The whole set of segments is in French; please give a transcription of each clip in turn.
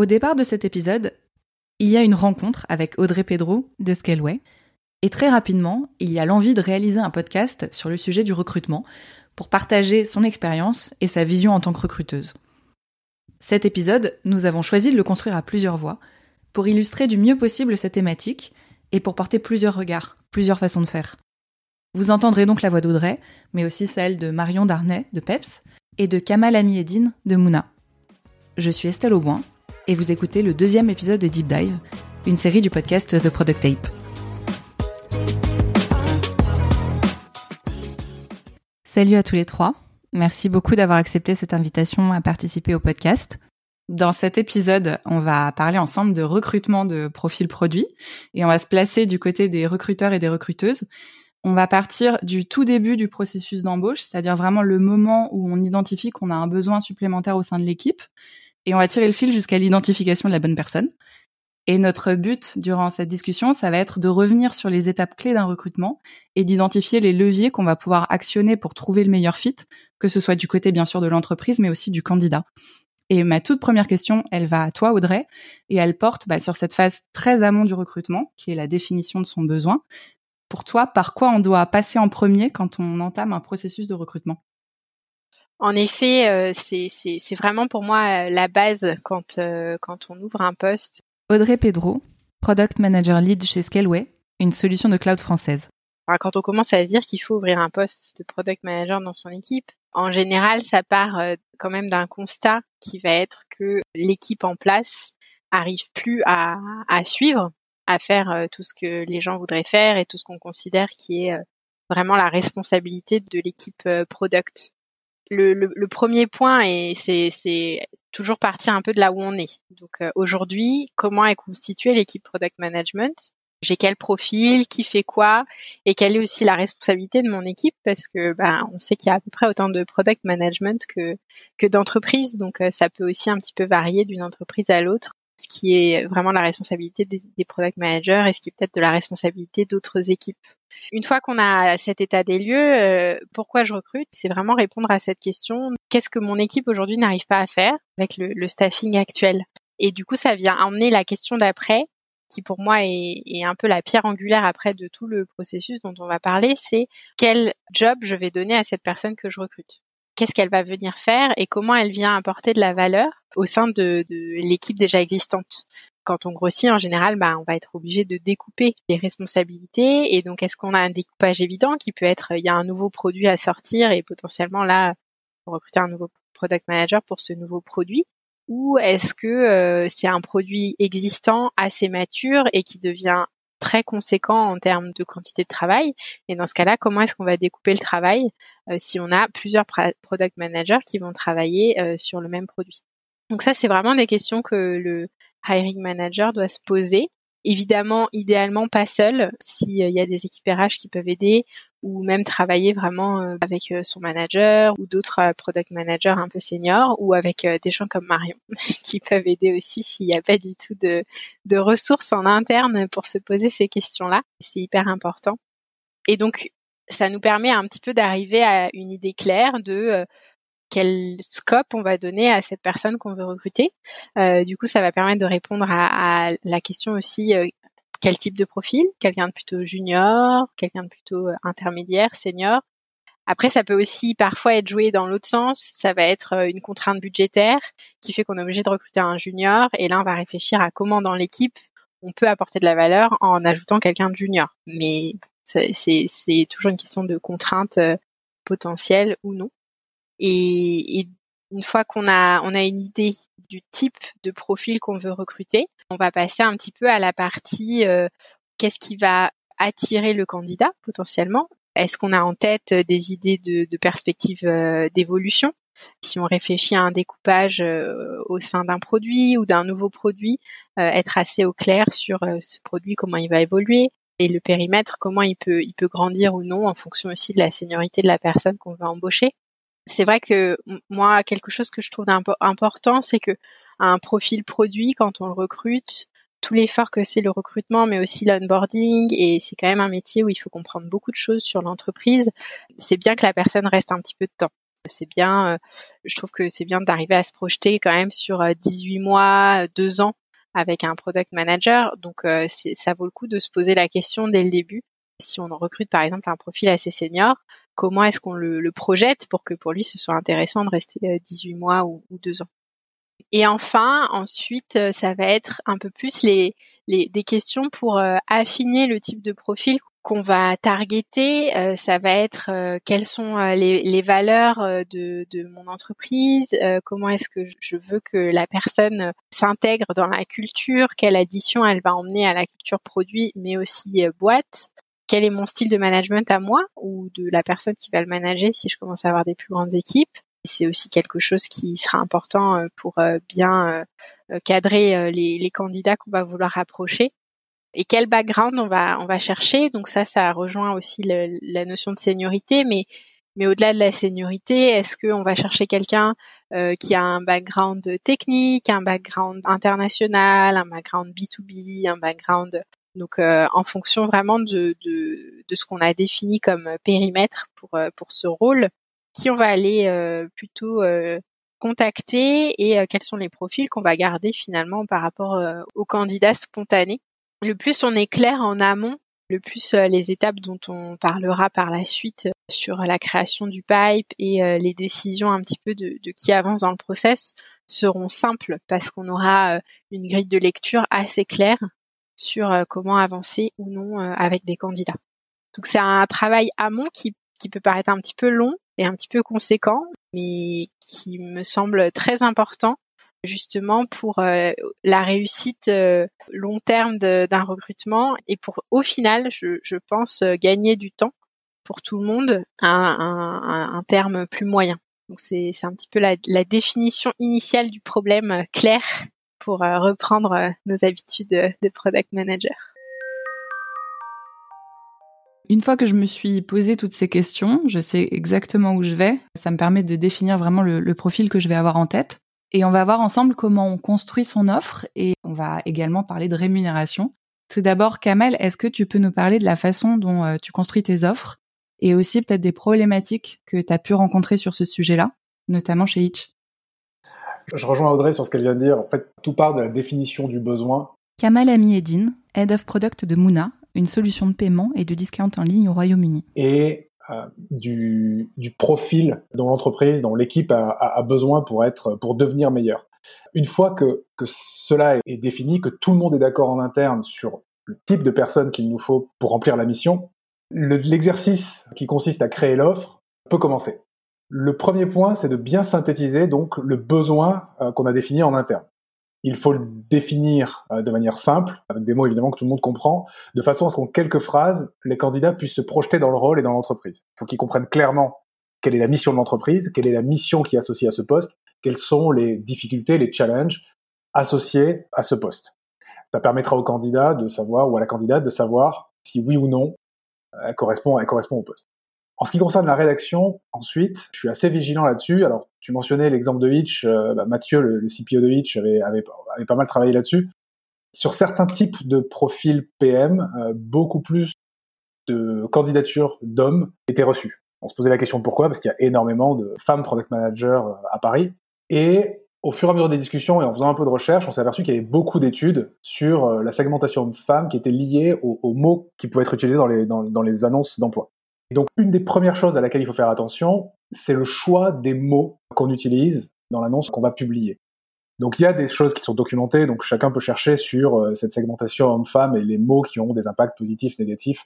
Au départ de cet épisode, il y a une rencontre avec Audrey Pedro de Scaleway. Et très rapidement, il y a l'envie de réaliser un podcast sur le sujet du recrutement pour partager son expérience et sa vision en tant que recruteuse. Cet épisode, nous avons choisi de le construire à plusieurs voix pour illustrer du mieux possible cette thématique et pour porter plusieurs regards, plusieurs façons de faire. Vous entendrez donc la voix d'Audrey, mais aussi celle de Marion Darnay de PEPS et de Kamal Amiedine de Mouna. Je suis Estelle Auboin et vous écoutez le deuxième épisode de Deep Dive, une série du podcast The Product Tape. Salut à tous les trois. Merci beaucoup d'avoir accepté cette invitation à participer au podcast. Dans cet épisode, on va parler ensemble de recrutement de profils produits et on va se placer du côté des recruteurs et des recruteuses. On va partir du tout début du processus d'embauche, c'est-à-dire vraiment le moment où on identifie qu'on a un besoin supplémentaire au sein de l'équipe et on va tirer le fil jusqu'à l'identification de la bonne personne. Et notre but durant cette discussion, ça va être de revenir sur les étapes clés d'un recrutement et d'identifier les leviers qu'on va pouvoir actionner pour trouver le meilleur fit, que ce soit du côté bien sûr de l'entreprise, mais aussi du candidat. Et ma toute première question, elle va à toi, Audrey, et elle porte bah, sur cette phase très amont du recrutement, qui est la définition de son besoin. Pour toi, par quoi on doit passer en premier quand on entame un processus de recrutement? En effet, euh, c'est vraiment pour moi euh, la base quand, euh, quand on ouvre un poste Audrey Pedro, Product Manager Lead chez Scaleway, une solution de cloud française. Quand on commence à dire qu'il faut ouvrir un poste de Product Manager dans son équipe, en général, ça part quand même d'un constat qui va être que l'équipe en place arrive plus à, suivre, à faire tout ce que les gens voudraient faire et tout ce qu'on considère qui est vraiment la responsabilité de l'équipe product. Le, premier point, et c'est toujours partir un peu de là où on est. Donc euh, aujourd'hui, comment est constituée l'équipe product management? J'ai quel profil, qui fait quoi, et quelle est aussi la responsabilité de mon équipe? Parce que ben on sait qu'il y a à peu près autant de product management que que d'entreprises, donc euh, ça peut aussi un petit peu varier d'une entreprise à l'autre ce qui est vraiment la responsabilité des, product managers et ce qui est peut-être de la responsabilité d'autres équipes. Une fois qu'on a cet état des lieux, euh, pourquoi je recrute? C'est vraiment répondre à cette question. Qu'est-ce que mon équipe aujourd'hui n'arrive pas à faire avec le, staffing actuel? Et du coup, ça vient emmener la question d'après, qui pour moi est, un peu la pierre angulaire après de tout le processus dont on va parler, c'est quel job je vais donner à cette personne que je recrute? Qu'est-ce qu'elle va venir faire et comment elle vient apporter de la valeur au sein de, l'équipe déjà existante quand on grossit, en général, bah, on va être obligé de découper les responsabilités. Et donc, est-ce qu'on a un découpage évident qui peut être, il y a un nouveau produit à sortir et potentiellement là, recruter un nouveau product manager pour ce nouveau produit? Ou est-ce que euh, c'est un produit existant, assez mature et qui devient très conséquent en termes de quantité de travail. Et dans ce cas-là, comment est-ce qu'on va découper le travail euh, si on a plusieurs product managers qui vont travailler euh, sur le même produit? Donc ça, c'est vraiment des questions que le hiring manager doit se poser. Évidemment, idéalement pas seul, s'il y a des équipes RH qui peuvent aider, ou même travailler vraiment euh, avec euh, son manager ou d'autres euh, product managers un peu seniors, ou avec des gens comme Marion qui peuvent aider aussi s'il n'y a pas du tout de, ressources en interne pour se poser ces questions-là. C'est hyper important. Et donc, ça nous permet un petit peu d'arriver à une idée claire de quel scope on va donner à cette personne qu'on veut recruter. Du coup, ça va permettre de répondre à, la question aussi quel type de profil? Quelqu'un de plutôt junior, quelqu'un de plutôt euh, intermédiaire, senior. Après, ça peut aussi parfois être joué dans l'autre sens. Ça va être une contrainte budgétaire qui fait qu'on est obligé de recruter un junior. Et là, on va réfléchir à comment dans l'équipe on peut apporter de la valeur en ajoutant quelqu'un de junior. Mais c'est toujours une question de contrainte potentielle ou non. Et, une fois qu'on a, on a une idée du type de profil qu'on veut recruter, on va passer un petit peu à la partie euh, qu'est-ce qui va attirer le candidat potentiellement? Est-ce qu'on a en tête des idées de, de perspectives euh, d'évolution? Si on réfléchit à un découpage euh, au sein d'un produit ou d'un nouveau produit, être assez au clair sur ce produit, comment il va évoluer, et le périmètre, comment il peut, il peut grandir ou non en fonction aussi de la seniorité de la personne qu'on va embaucher c'est vrai que moi, quelque chose que je trouve important, c'est que un profil produit, quand on le recrute, tout l'effort que c'est le recrutement, mais aussi l'onboarding, et c'est quand même un métier où il faut comprendre beaucoup de choses sur l'entreprise. C'est bien que la personne reste un petit peu de temps. C'est bien, je trouve que c'est bien d'arriver à se projeter quand même sur 18 mois, 2 ans avec un product manager. Donc ça vaut le coup de se poser la question dès le début. Si on recrute par exemple un profil assez senior, comment est-ce qu'on le, projette pour que pour lui ce soit intéressant de rester 18 mois ou, ou 2 ans. Et enfin, ensuite, ça va être un peu plus les, les des questions pour affiner le type de profil qu'on va targeter, euh, ça va être euh, quelles sont euh, les, les, valeurs de, de, mon entreprise, comment est-ce que je veux que la personne s'intègre dans la culture, quelle addition elle va emmener à la culture produit, mais aussi boîte, quel est mon style de management à moi ou de la personne qui va le manager si je commence à avoir des plus grandes équipes. C'est aussi quelque chose qui sera important pour bien cadrer les, candidats qu'on va vouloir approcher et quel background on va chercher. Donc ça, ça rejoint aussi la notion de seniorité, mais au-delà de la seniorité, est-ce qu'on va chercher quelqu'un euh, qui a un background technique, un background international, un background B2B, un background donc euh, en fonction vraiment de, de, de ce qu'on a défini comme périmètre pour euh, pour ce rôle, qui on va aller plutôt contacter et quels sont les profils qu'on va garder finalement par rapport aux candidats spontanés. Le plus on est clair en amont, le plus euh, les étapes dont on parlera par la suite euh, sur la création du pipe et euh, les décisions un petit peu de, qui avance dans le process seront simples parce qu'on aura une grille de lecture assez claire sur comment avancer ou non avec des candidats. Donc c'est un travail amont qui, qui peut paraître un petit peu long et un petit peu conséquent, mais qui me semble très important justement pour euh, la réussite euh, long terme d'un recrutement et pour au final, je, je, pense euh, gagner du temps pour tout le monde à un, un, terme plus moyen. Donc c'est un petit peu la, la, définition initiale du problème clair pour reprendre nos habitudes de product manager. Une fois que je me suis posé toutes ces questions, je sais exactement où je vais. Ça me permet de définir vraiment le, profil que je vais avoir en tête. Et on va voir ensemble comment on construit son offre et on va également parler de rémunération. Tout d'abord, Kamel, est-ce que tu peux nous parler de la façon dont euh, tu construis tes offres et aussi peut-être des problématiques que tu as pu rencontrer sur ce sujet-là, notamment chez Itch Je rejoins Audrey sur ce qu'elle vient de dire. En fait, tout part de la définition du besoin. Kamal Amiedine, Head of Product de Mouna, une solution de paiement et de discount en ligne au Royaume-Uni. Et euh, du, du, profil dont l'entreprise, dont l'équipe a, a, besoin pour être, pour devenir meilleure. Une fois que, que cela est défini, que tout le monde est d'accord en interne sur le type de personne qu'il nous faut pour remplir la mission, l'exercice qui consiste à créer l'offre peut commencer. Le premier point, c'est de bien synthétiser donc le besoin euh, qu'on a défini en interne il faut le définir euh, de manière simple, avec des mots évidemment que tout le monde comprend, de façon à ce qu'en quelques phrases, les candidats puissent se projeter dans le rôle et dans l'entreprise. Il faut qu'ils comprennent clairement quelle est la mission de l'entreprise, quelle est la mission qui est associée à ce poste, quelles sont les difficultés, les challenges associés à ce poste. Ça permettra au candidat de savoir, ou à la candidate de savoir si oui ou non elle correspond, elle correspond au poste. En ce qui concerne la rédaction, ensuite, je suis assez vigilant là-dessus. Alors, tu mentionnais l'exemple de Hitch. Euh, bah, Mathieu, le, CPO de Hitch, avait, avait, pas mal travaillé là-dessus. Sur certains types de profils PM, euh, beaucoup plus de candidatures d'hommes étaient reçues. On se posait la question pourquoi, parce qu'il y a énormément de femmes product managers euh, à Paris. Et au fur et à mesure des discussions et en faisant un peu de recherche, on s'est aperçu qu'il y avait beaucoup d'études sur la segmentation de femmes qui étaient liées aux, mots qui pouvaient être utilisés dans les, dans les annonces d'emploi donc, une des premières choses à laquelle il faut faire attention, c'est le choix des mots qu'on utilise dans l'annonce qu'on va publier. Donc, il y a des choses qui sont documentées, donc chacun peut chercher sur euh, cette segmentation homme-femme et les mots qui ont des impacts positifs, négatifs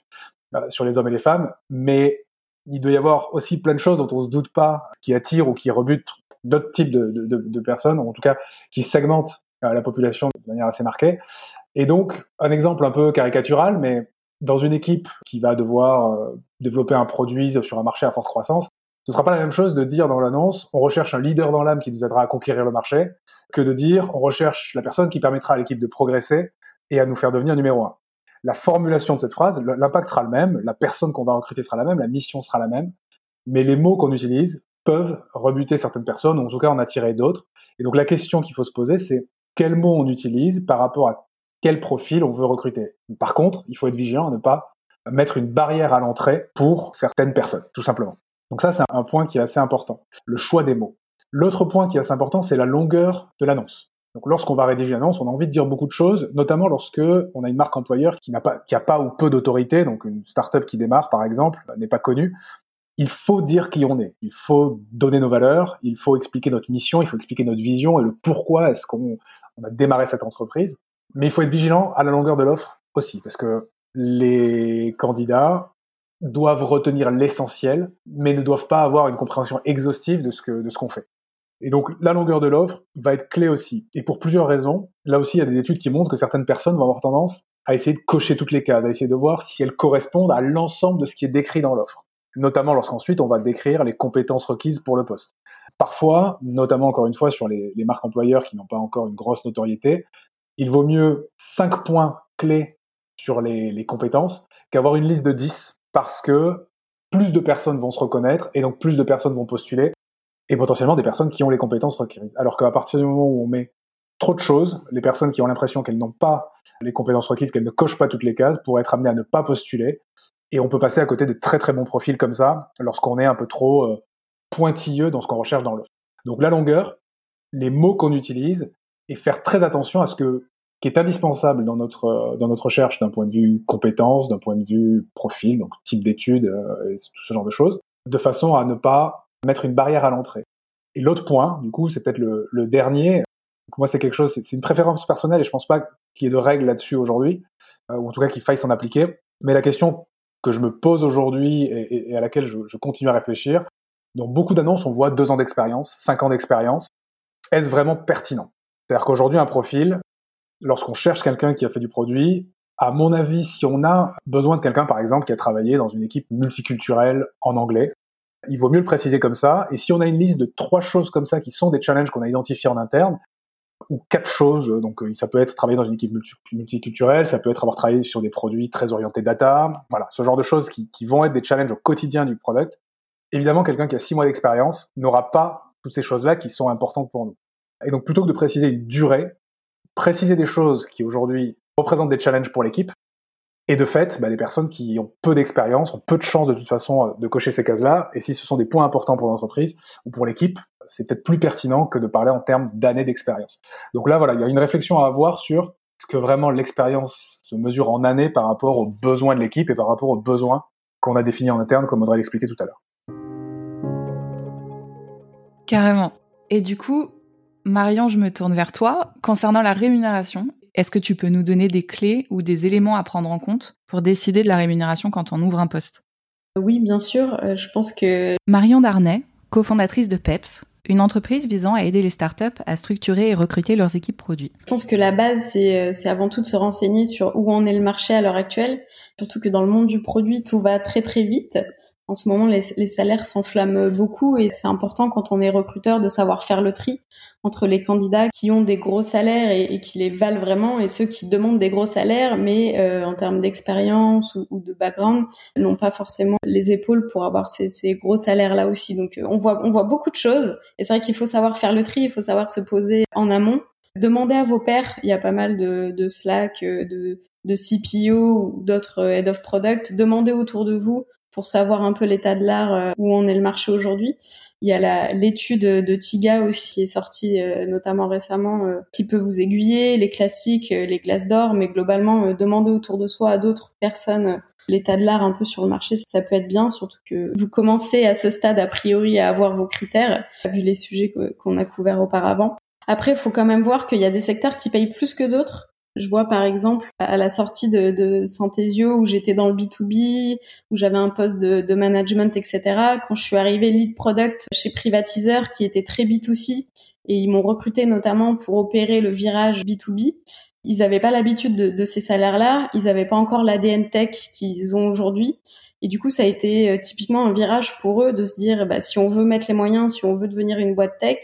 euh, sur les hommes et les femmes, mais il doit y avoir aussi plein de choses dont on se doute pas, qui attirent ou qui rebutent d'autres types de, de, de, personnes, en tout cas qui segmentent euh, la population de manière assez marquée. Et donc, un exemple un peu caricatural, mais dans une équipe qui va devoir euh, développer un produit sur un marché à forte croissance, ce sera pas la même chose de dire dans l'annonce on recherche un leader dans l'âme qui nous aidera à conquérir le marché que de dire on recherche la personne qui permettra à l'équipe de progresser et à nous faire devenir numéro un. La formulation de cette phrase, l'impact sera le même, la personne qu'on va recruter sera la même, la mission sera la même, mais les mots qu'on utilise peuvent rebuter certaines personnes ou en tout cas en attirer d'autres. Et donc la question qu'il faut se poser, c'est quels mots on utilise par rapport à quel profil on veut recruter. Par contre, il faut être vigilant à ne pas mettre une barrière à l'entrée pour certaines personnes, tout simplement. Donc ça, c'est un point qui est assez important, le choix des mots. L'autre point qui est assez important, c'est la longueur de l'annonce. Donc lorsqu'on va rédiger une annonce, on a envie de dire beaucoup de choses, notamment lorsque on a une marque employeur qui n'a pas, qui pas ou peu d'autorité, donc une startup qui démarre par exemple n'est pas connue. Il faut dire qui on est. Il faut donner nos valeurs. Il faut expliquer notre mission. Il faut expliquer notre vision et le pourquoi est-ce qu'on a démarré cette entreprise. Mais il faut être vigilant à la longueur de l'offre aussi, parce que les candidats doivent retenir l'essentiel, mais ne doivent pas avoir une compréhension exhaustive de ce que de ce qu'on fait. Et donc la longueur de l'offre va être clé aussi. Et pour plusieurs raisons. Là aussi, il y a des études qui montrent que certaines personnes vont avoir tendance à essayer de cocher toutes les cases, à essayer de voir si elles correspondent à l'ensemble de ce qui est décrit dans l'offre. Notamment lorsqu'ensuite on va décrire les compétences requises pour le poste. Parfois, notamment encore une fois sur les, les marques employeurs qui n'ont pas encore une grosse notoriété, il vaut mieux cinq points clés sur les, les compétences qu'avoir une liste de 10 parce que plus de personnes vont se reconnaître et donc plus de personnes vont postuler et potentiellement des personnes qui ont les compétences requises. Alors qu'à partir du moment où on met trop de choses, les personnes qui ont l'impression qu'elles n'ont pas les compétences requises, qu'elles ne cochent pas toutes les cases, pourraient être amenées à ne pas postuler. Et on peut passer à côté de très très bons profils comme ça lorsqu'on est un peu trop euh, pointilleux dans ce qu'on recherche dans l'offre. Donc la longueur, les mots qu'on utilise et faire très attention à ce que qui est indispensable dans notre euh, dans notre recherche d'un point de vue compétence, d'un point de vue profil, donc type d'études euh, et tout ce genre de choses, de façon à ne pas mettre une barrière à l'entrée. Et l'autre point, du coup, c'est peut-être le, le, dernier. moi, c'est quelque chose, c'est une préférence personnelle et je pense pas qu'il y ait de règles là-dessus aujourd'hui, euh, ou en tout cas qu'il faille s'en appliquer. Mais la question que je me pose aujourd'hui et, et, à laquelle je, je, continue à réfléchir, dans beaucoup d'annonces, on voit deux ans d'expérience, cinq ans d'expérience. Est-ce vraiment pertinent? C'est-à-dire qu'aujourd'hui, un profil, lorsqu'on cherche quelqu'un qui a fait du produit, à mon avis, si on a besoin de quelqu'un, par exemple, qui a travaillé dans une équipe multiculturelle en anglais, il vaut mieux le préciser comme ça. Et si on a une liste de trois choses comme ça qui sont des challenges qu'on a identifiés en interne, ou quatre choses, donc euh, ça peut être travailler dans une équipe multiculturelle, ça peut être avoir travaillé sur des produits très orientés data, voilà, ce genre de choses qui, qui vont être des challenges au quotidien du product. Évidemment, quelqu'un qui a six mois d'expérience n'aura pas toutes ces choses-là qui sont importantes pour nous. Et donc, plutôt que de préciser une durée, préciser des choses qui aujourd'hui représentent des challenges pour l'équipe, et de fait, bah, les personnes qui ont peu d'expérience ont peu de chances de toute façon euh, de cocher ces cases-là. Et si ce sont des points importants pour l'entreprise ou pour l'équipe, c'est peut-être plus pertinent que de parler en termes d'années d'expérience. Donc là, voilà, il y a une réflexion à avoir sur ce que vraiment l'expérience se mesure en années par rapport aux besoins de l'équipe et par rapport aux besoins qu'on a définis en interne, comme Audrey l'expliquait tout à l'heure. Carrément. Et du coup, Marion, je me tourne vers toi. Concernant la rémunération, est-ce que tu peux nous donner des clés ou des éléments à prendre en compte pour décider de la rémunération quand on ouvre un poste? Oui, bien sûr. Euh, je pense que... Marion Darnay, cofondatrice de PEPS, une entreprise visant à aider les startups à structurer et recruter leurs équipes produits. Je pense que la base, c'est euh, avant tout de se renseigner sur où en est le marché à l'heure actuelle. Surtout que dans le monde du produit, tout va très très vite. En ce moment, les, salaires s'enflamment beaucoup et c'est important quand on est recruteur de savoir faire le tri entre les candidats qui ont des gros salaires et, qui les valent vraiment et ceux qui demandent des gros salaires mais euh, en termes d'expérience ou, de background n'ont pas forcément les épaules pour avoir ces, gros salaires là aussi. Donc euh, on voit on voit beaucoup de choses et c'est vrai qu'il faut savoir faire le tri, il faut savoir se poser en amont. Demandez à vos pairs, il y a pas mal de, de Slack, euh, de, de CPO ou d'autres Head of Product. Demandez autour de vous pour savoir un peu l'état de l'art, où en est le marché aujourd'hui. Il y a l'étude de Tiga aussi qui est sortie euh, notamment récemment euh, qui peut vous aiguiller, les classiques, euh, les glaces d'or, mais globalement demander autour de soi à d'autres personnes l'état de l'art un peu sur le marché, ça peut être bien, surtout que vous commencez à ce stade a priori à avoir vos critères, vu les sujets qu'on a couverts auparavant. Après, il faut quand même voir qu'il y a des secteurs qui payent plus que d'autres. Je vois par exemple à la sortie de, de Synthesio où j'étais dans le B2B, où j'avais un poste de, de, management, etc. Quand je suis arrivée lead product chez Privatiseur qui était très B2C et ils m'ont recruté notamment pour opérer le virage B2B, ils n'avaient pas l'habitude de, de, ces salaires-là, ils n'avaient pas encore l'ADN tech qu'ils ont aujourd'hui. Et du coup, ça a été euh, typiquement un virage pour eux de se dire, bah, si on veut mettre les moyens, si on veut devenir une boîte tech,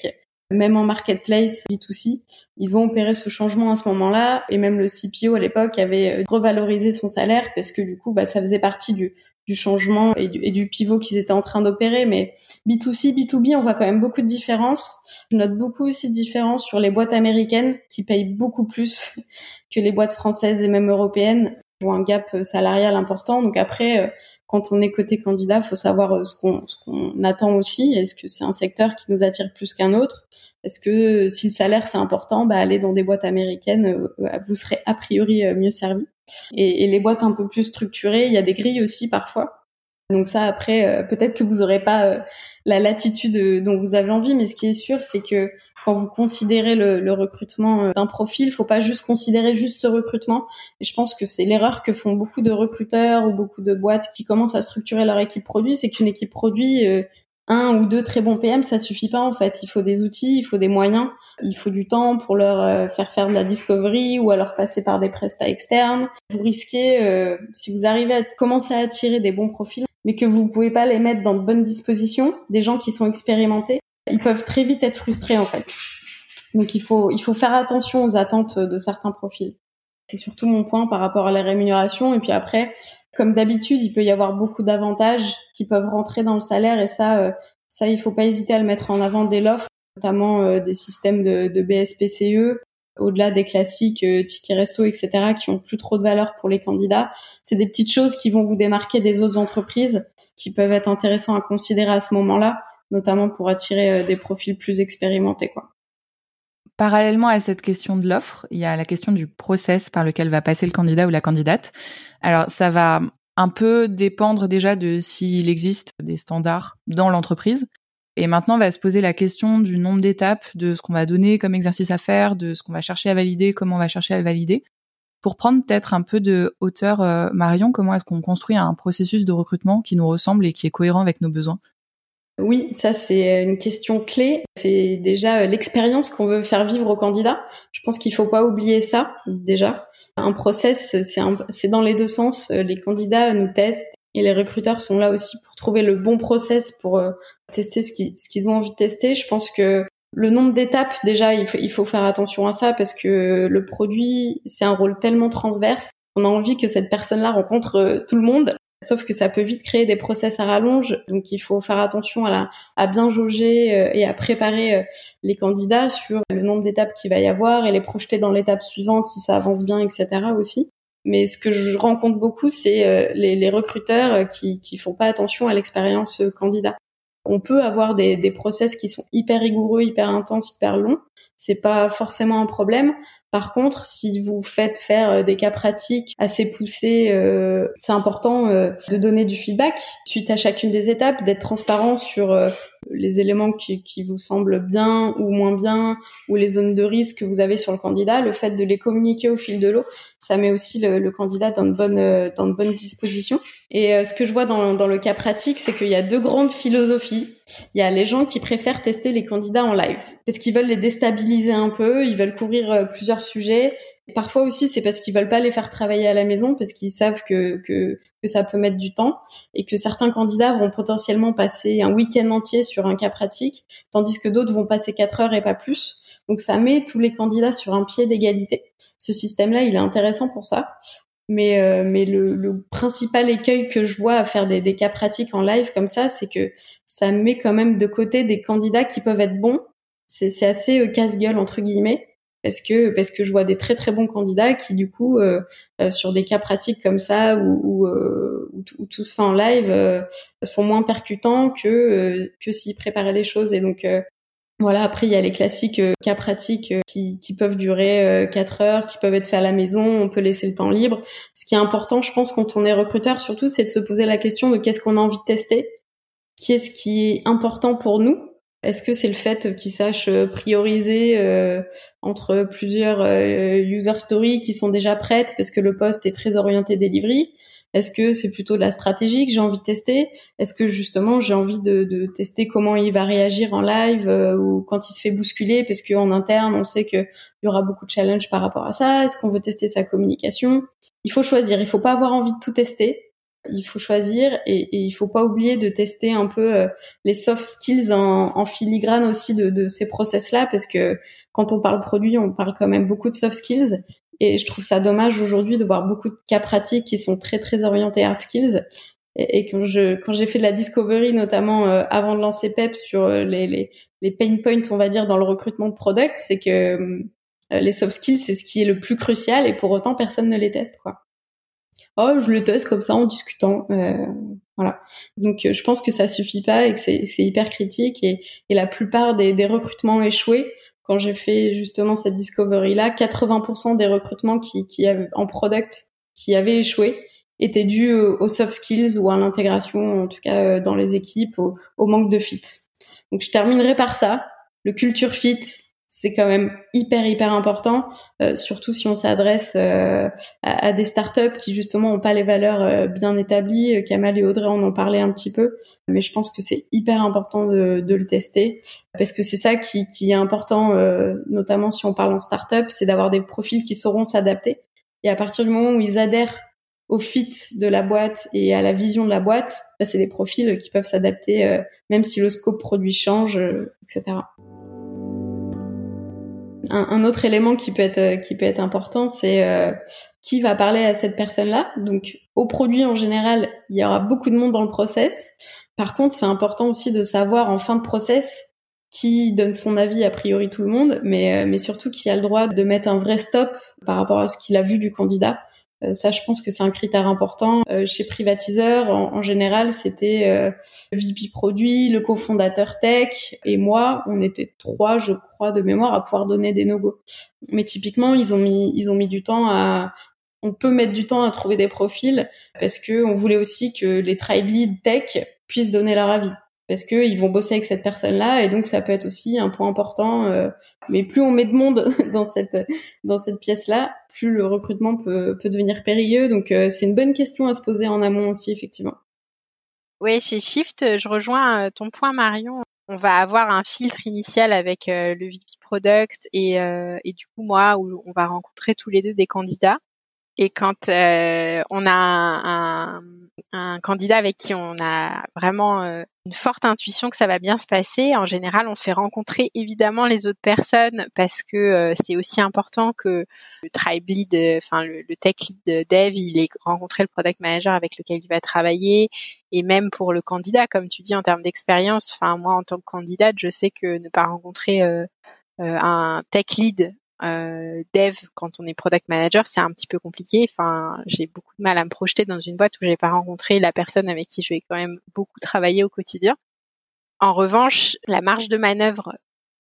même en marketplace B2C, ils ont opéré ce changement à ce moment-là et même le CPO à l'époque avait euh, revalorisé son salaire parce que du coup, bah, ça faisait partie du, du changement et du, et du pivot qu'ils étaient en train d'opérer. Mais B2C, B2B, on voit quand même beaucoup de différences. Je note beaucoup aussi de différences sur les boîtes américaines qui payent beaucoup plus que les boîtes françaises et même européennes. Ou un gap salarial important. Donc après, quand on est côté candidat, faut savoir ce qu'on ce attend aussi. Est-ce que c'est un secteur qui nous attire plus qu'un autre? Est-ce que si le salaire c'est important, bah aller dans des boîtes américaines, vous serez a priori mieux servi. Et, les boîtes un peu plus structurées, il y a des grilles aussi parfois. Donc ça, après, euh, peut-être que vous aurez pas euh, la latitude euh, dont vous avez envie, mais ce qui est sûr, c'est que quand vous considérez le, recrutement d'un profil, il faut pas juste considérer juste ce recrutement. Et je pense que c'est l'erreur que font beaucoup de recruteurs ou beaucoup de boîtes qui commencent à structurer leur équipe produit, c'est qu'une équipe produit, un ou deux très bons PM, ça suffit pas en fait. Il faut des outils, il faut des moyens, il faut du temps pour leur faire faire de la discovery ou alors passer par des prestats externes. Vous risquez, si vous arrivez à commencer à attirer des bons profils, mais que vous pouvez pas les mettre dans de bonnes dispositions, des gens qui sont expérimentés, ils peuvent très vite être frustrés en fait. Donc il faut il faut faire attention aux attentes de certains profils. C'est surtout mon point par rapport à la rémunération et puis après comme d'habitude, il peut y avoir beaucoup d'avantages qui peuvent rentrer dans le salaire et ça euh, ça il faut pas hésiter à le mettre en avant dès l'offre, notamment euh, des systèmes de, BSPCE au-delà des classiques euh, tickets resto, etc., qui ont plus trop de valeur pour les candidats. C'est des petites choses qui vont vous démarquer des autres entreprises, qui peuvent être intéressantes à considérer à ce moment-là, notamment pour attirer des profils plus expérimentés, quoi. Parallèlement à cette question de l'offre, il y a la question du process par lequel va passer le candidat ou la candidate. Alors, ça va un peu dépendre déjà de s'il existe des standards dans l'entreprise. Et maintenant, on va se poser la question du nombre d'étapes, de ce qu'on va donner comme exercice à faire, de ce qu'on va chercher à valider, comment on va chercher à le valider. Pour prendre peut-être un peu de hauteur, euh, Marion, comment est-ce qu'on construit un processus de recrutement qui nous ressemble et qui est cohérent avec nos besoins? Oui, ça c'est une question clé. C'est déjà euh, l'expérience qu'on veut faire vivre aux candidats. Je pense qu'il faut pas oublier ça déjà. Un process, c'est dans les deux sens. Euh, les candidats nous testent et les recruteurs sont là aussi pour trouver le bon process pour tester ce qu'ils ont envie de tester. Je pense que le nombre d'étapes, déjà, il faut, il faut faire attention à ça parce que le produit, c'est un rôle tellement transverse. On a envie que cette personne-là rencontre euh, tout le monde, sauf que ça peut vite créer des process à rallonge. Donc, il faut faire attention à, bien jauger euh, et à préparer euh, les candidats sur le nombre d'étapes qu'il va y avoir et les projeter dans l'étape suivante si ça avance bien, etc. aussi. Mais ce que je rencontre beaucoup, c'est les, les, recruteurs qui, qui font pas attention à l'expérience candidat. On peut avoir des, des process qui sont hyper rigoureux, hyper intenses, hyper longs. C'est pas forcément un problème. Par contre, si vous faites faire euh, des cas pratiques assez poussés, euh, c'est important euh, de donner du feedback suite à chacune des étapes, d'être transparent sur les éléments qui, qui, vous semblent bien ou moins bien, ou les zones de risque que vous avez sur le candidat. Le fait de les communiquer au fil de l'eau, ça met aussi le, le, candidat dans de bonnes dans de bonnes dispositions. Et ce que je vois dans, dans le cas pratique, c'est qu'il y a deux grandes philosophies. Il y a les gens qui préfèrent tester les candidats en live parce qu'ils veulent les déstabiliser un peu, ils veulent couvrir plusieurs sujets. parfois aussi, c'est parce qu'ils veulent pas les faire travailler à la maison, parce qu'ils savent que, que, ça peut mettre du temps et que certains candidats vont potentiellement passer un week-end entier sur un cas pratique, tandis que d'autres vont passer quatre heures et pas plus. Donc ça met tous les candidats sur un pied d'égalité. Ce système-là, il est intéressant pour ça. Mais, euh, mais le, principal écueil que je vois à faire des, des cas pratiques en live comme ça, c'est que ça met quand même de côté des candidats qui peuvent être bons. C'est assez euh, casse-gueule entre guillemets parce que parce que je vois des très très bons candidats qui du coup euh, euh, sur des cas pratiques comme ça ou où, euh, tout se fait en live sont moins percutants que que s'ils préparaient les choses. Et donc voilà après il y a les classiques cas pratiques qui, qui peuvent durer quatre heures qui peuvent être faits à la maison on peut laisser le temps libre. Ce qui est important je pense quand on est recruteur surtout c'est de se poser la question de qu'est-ce qu'on a envie de tester qu'est-ce qui est important pour nous est-ce que c'est le fait qu'ils sachent euh, prioriser euh, entre plusieurs euh, user stories qui sont déjà prêtes parce que le poste est très orienté delivery? Est-ce que c'est plutôt de la stratégie que j'ai envie de tester? Est-ce que justement j'ai envie de, tester comment il va réagir en live ou quand il se fait bousculer? Parce qu'en interne on sait qu'il y aura beaucoup de challenges par rapport à ça. Est-ce qu'on veut tester sa communication? Il faut choisir. Il faut pas avoir envie de tout tester il faut choisir et, il faut pas oublier de tester un peu euh, les soft skills en, filigrane aussi de, ces process-là parce que quand on parle produit, on parle quand même beaucoup de soft skills et je trouve ça dommage aujourd'hui de voir beaucoup de cas pratiques qui sont très très orientés hard skills et, et quand je quand j'ai fait de la discovery notamment euh, avant de lancer PEP sur euh, les, les, les pain points on va dire dans le recrutement de product, c'est que les soft skills c'est ce qui est le plus crucial et pour autant personne ne les teste quoi. Oh je le teste comme ça en discutant. Euh, voilà. Donc je pense que ça suffit pas et que c'est hyper critique et, et la plupart des, des recrutements échoués quand j'ai fait justement cette discovery là, 80% des recrutements qui, qui en product qui avaient échoué étaient dus aux soft skills ou à l'intégration, en tout cas euh, dans les équipes, au, au manque de fit. Donc je terminerai par ça. Le culture fit, c'est quand même hyper hyper important, euh, surtout si on s'adresse euh, à, des startups qui justement ont pas les valeurs euh, bien établies. Kamal et Audrey en parlait un petit peu, mais je pense que c'est hyper important de, le tester parce que c'est ça qui, qui, est important, notamment si on parle en startup, c'est d'avoir des profils qui sauront s'adapter. Et à partir du moment où ils adhèrent au fit de la boîte et à la vision de la boîte, bah, c'est des profils qui peuvent s'adapter même si le scope produit change, etc un, autre élément qui peut être euh, qui peut être important, c'est euh, qui va parler à cette personne-là. Donc au produit en général, il y aura beaucoup de monde dans le process. Par contre, c'est important aussi de savoir en fin de process qui donne son avis, a priori tout le monde, mais, euh, mais surtout qui a le droit de mettre un vrai stop par rapport à ce qu'il a vu du candidat. Euh, ça, je pense que c'est un critère important. Euh, chez Privatiseur, en, général, c'était euh, VP produit, le cofondateur tech et moi. On était trois, je crois, de mémoire à pouvoir donner des no-go. Mais typiquement, ils ont mis, ils ont mis du temps à. On peut mettre du temps à trouver des profils parce que on voulait aussi que les tribe lead tech puissent donner leur avis parce que ils vont bosser avec cette personne-là et donc ça peut être aussi un point important. Euh, mais plus on met de monde dans cette dans cette pièce-là, plus le recrutement peut peut devenir périlleux. Donc euh, c'est une bonne question à se poser en amont aussi effectivement. Oui, chez Shift, je rejoins euh, ton point Marion. On va avoir un filtre initial avec le VP Product et, et du coup moi où on va rencontrer tous les deux des candidats. Et quand on a un candidat avec qui on a vraiment euh, une forte intuition que ça va bien se passer, en général, on fait rencontrer évidemment les autres personnes parce que euh, c'est aussi important que le tribe lead, euh, enfin le, tech lead dev, il ait rencontré le product manager avec lequel il va travailler et même pour le candidat, comme tu dis en termes d'expérience. Enfin moi, en tant que candidate, je sais que ne pas rencontrer un tech lead euh, dev quand on est product manager, c'est un petit peu compliqué. Enfin, j'ai beaucoup de mal à me projeter dans une boîte où j'ai pas rencontré la personne avec qui je vais quand même beaucoup travailler au quotidien. En revanche, la marge de manœuvre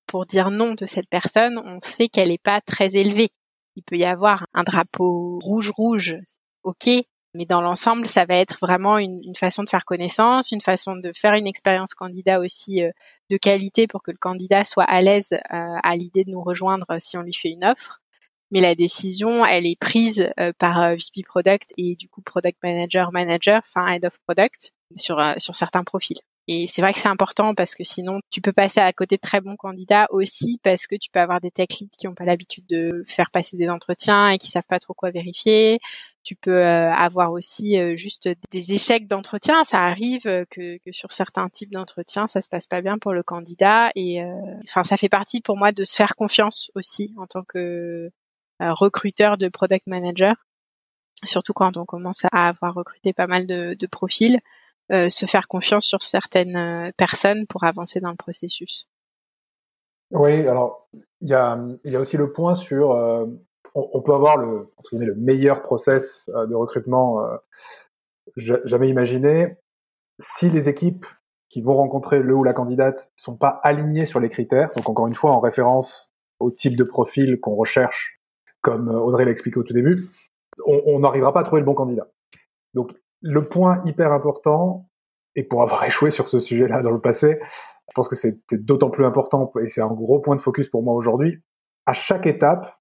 pour dire non de cette personne, on sait qu'elle n'est pas très élevée. Il peut y avoir un drapeau rouge-rouge, ok, mais dans l'ensemble, ça va être vraiment une, façon de faire connaissance, une façon de faire une expérience candidat aussi euh, de qualité pour que le candidat soit à l'aise euh, à l'idée de nous rejoindre si on lui fait une offre. Mais la décision, elle est prise euh, par VP Product et du coup Product Manager, Manager, enfin Head of Product sur sur certains profils. Et c'est vrai que c'est important parce que sinon, tu peux passer à côté de très bons candidats aussi parce que tu peux avoir des tech leads qui n'ont pas l'habitude de faire passer des entretiens et qui savent pas trop quoi vérifier. Tu peux euh, avoir aussi euh, juste des échecs d'entretien. Ça arrive euh, que, que, sur certains types d'entretiens, ça se passe pas bien pour le candidat. Et enfin, ça fait partie pour moi de se faire confiance aussi en tant que recruteur de product manager, surtout quand on commence à avoir recruté pas mal de, de profils, se faire confiance sur certaines personnes pour avancer dans le processus. Oui, alors il y a, y a aussi le point sur on, peut avoir le, le meilleur process euh, de recrutement euh, jamais imaginé. Si les équipes qui vont rencontrer le ou la candidate sont pas alignées sur les critères, donc encore une fois en référence au type de profil qu'on recherche, comme euh, Audrey l'a expliqué au tout début, on n'arrivera pas à trouver le bon candidat. Donc le point hyper important, et pour avoir échoué sur ce sujet-là dans le passé, je pense que c'est d'autant plus important, et c'est un gros point de focus pour moi aujourd'hui, à chaque étape,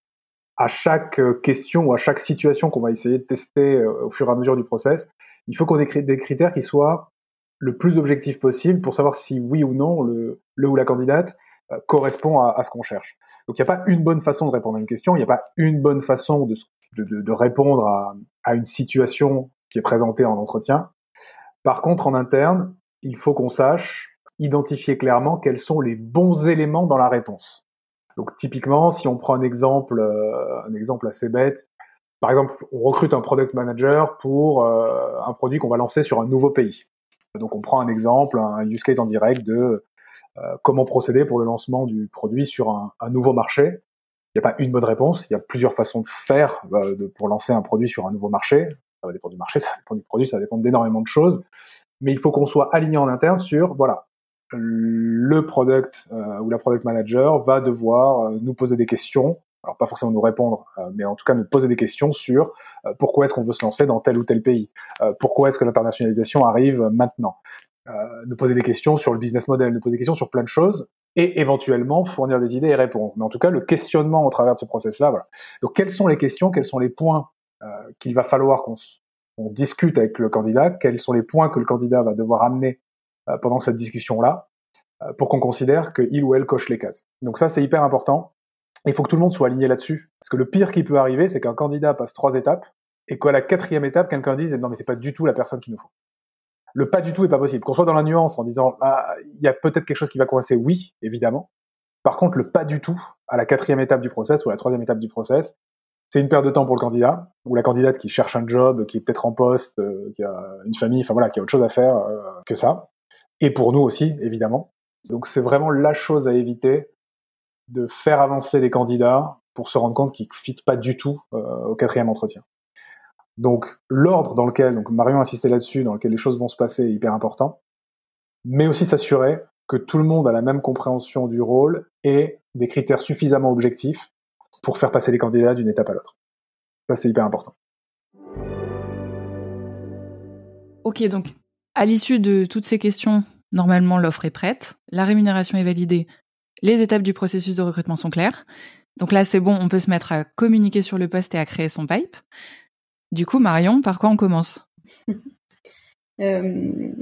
à chaque euh, question ou à chaque situation qu'on va essayer de tester euh, au fur et à mesure du process, il faut qu'on ait des critères qui soient le plus objectifs possible pour savoir si oui ou non le, le ou la candidate euh, correspond à, ce qu'on cherche. Donc il n'y a pas une bonne façon de répondre à une question, il n'y a pas une bonne façon de, de, de répondre à, à, une situation qui est présentée en entretien. Par contre, en interne, il faut qu'on sache identifier clairement quels sont les bons éléments dans la réponse. Donc typiquement, si on prend un exemple, euh, un exemple assez bête, par exemple, on recrute un product manager pour euh, un produit qu'on va lancer sur un nouveau pays. Donc on prend un exemple, un use case en direct de euh, comment procéder pour le lancement du produit sur un, nouveau marché. Il n'y a pas une bonne réponse, il y a plusieurs façons de faire pour lancer un produit sur un nouveau marché. Ça va dépendre du marché, ça va dépendre du produit, ça va dépendre d'énormément de choses. Mais il faut qu'on soit aligné en interne sur, voilà, le product euh, ou la product manager va devoir euh, nous poser des questions, alors pas forcément nous répondre, euh, mais en tout cas nous poser des questions sur pourquoi est-ce qu'on veut se lancer dans tel ou tel pays, pourquoi est-ce que l'internationalisation arrive maintenant, nous poser des questions sur le business model, nous poser des questions sur plein de choses, et éventuellement fournir des idées et répondre. Mais en tout cas, le questionnement au travers de ce process-là, voilà. Donc, quelles sont les questions, quels sont les points qu'il va falloir qu'on discute avec le candidat, quels sont les points que le candidat va devoir amener euh, pendant cette discussion-là euh, pour qu'on considère qu'il ou elle coche les cases. Donc ça, c'est hyper important. Il faut que tout le monde soit aligné là-dessus. Parce que le pire qui peut arriver, c'est qu'un candidat passe trois étapes et qu'à la quatrième étape, quelqu'un dise non mais c'est pas du tout la personne qu'il nous faut. Le pas du tout est pas possible. Qu'on soit dans la nuance en disant ah, il y a peut-être quelque chose qui va coincer, oui, évidemment. Par contre, le pas du tout à la quatrième étape du process ou à la troisième étape du process, c'est une perte de temps pour le candidat ou la candidate qui cherche un job, qui est peut-être en poste, euh, qui a une famille, enfin voilà, qui a autre chose à faire que ça et pour nous aussi, évidemment. Donc c'est vraiment la chose à éviter de faire avancer les candidats pour se rendre compte qu'ils ne fitent pas du tout euh, au quatrième entretien. Donc l'ordre dans lequel, donc Marion a insisté là-dessus, dans lequel les choses vont se passer est hyper important, mais aussi s'assurer que tout le monde a la même compréhension du rôle et des critères suffisamment objectifs pour faire passer les candidats d'une étape à l'autre. Ça, c'est hyper important. Ok, donc à l'issue de toutes ces questions, normalement l'offre est prête, la rémunération est validée, les étapes du processus de recrutement sont claires. Donc là, c'est bon, on peut se mettre à communiquer sur le poste et à créer son pipe. Du coup, Marion, par quoi on commence? Euh,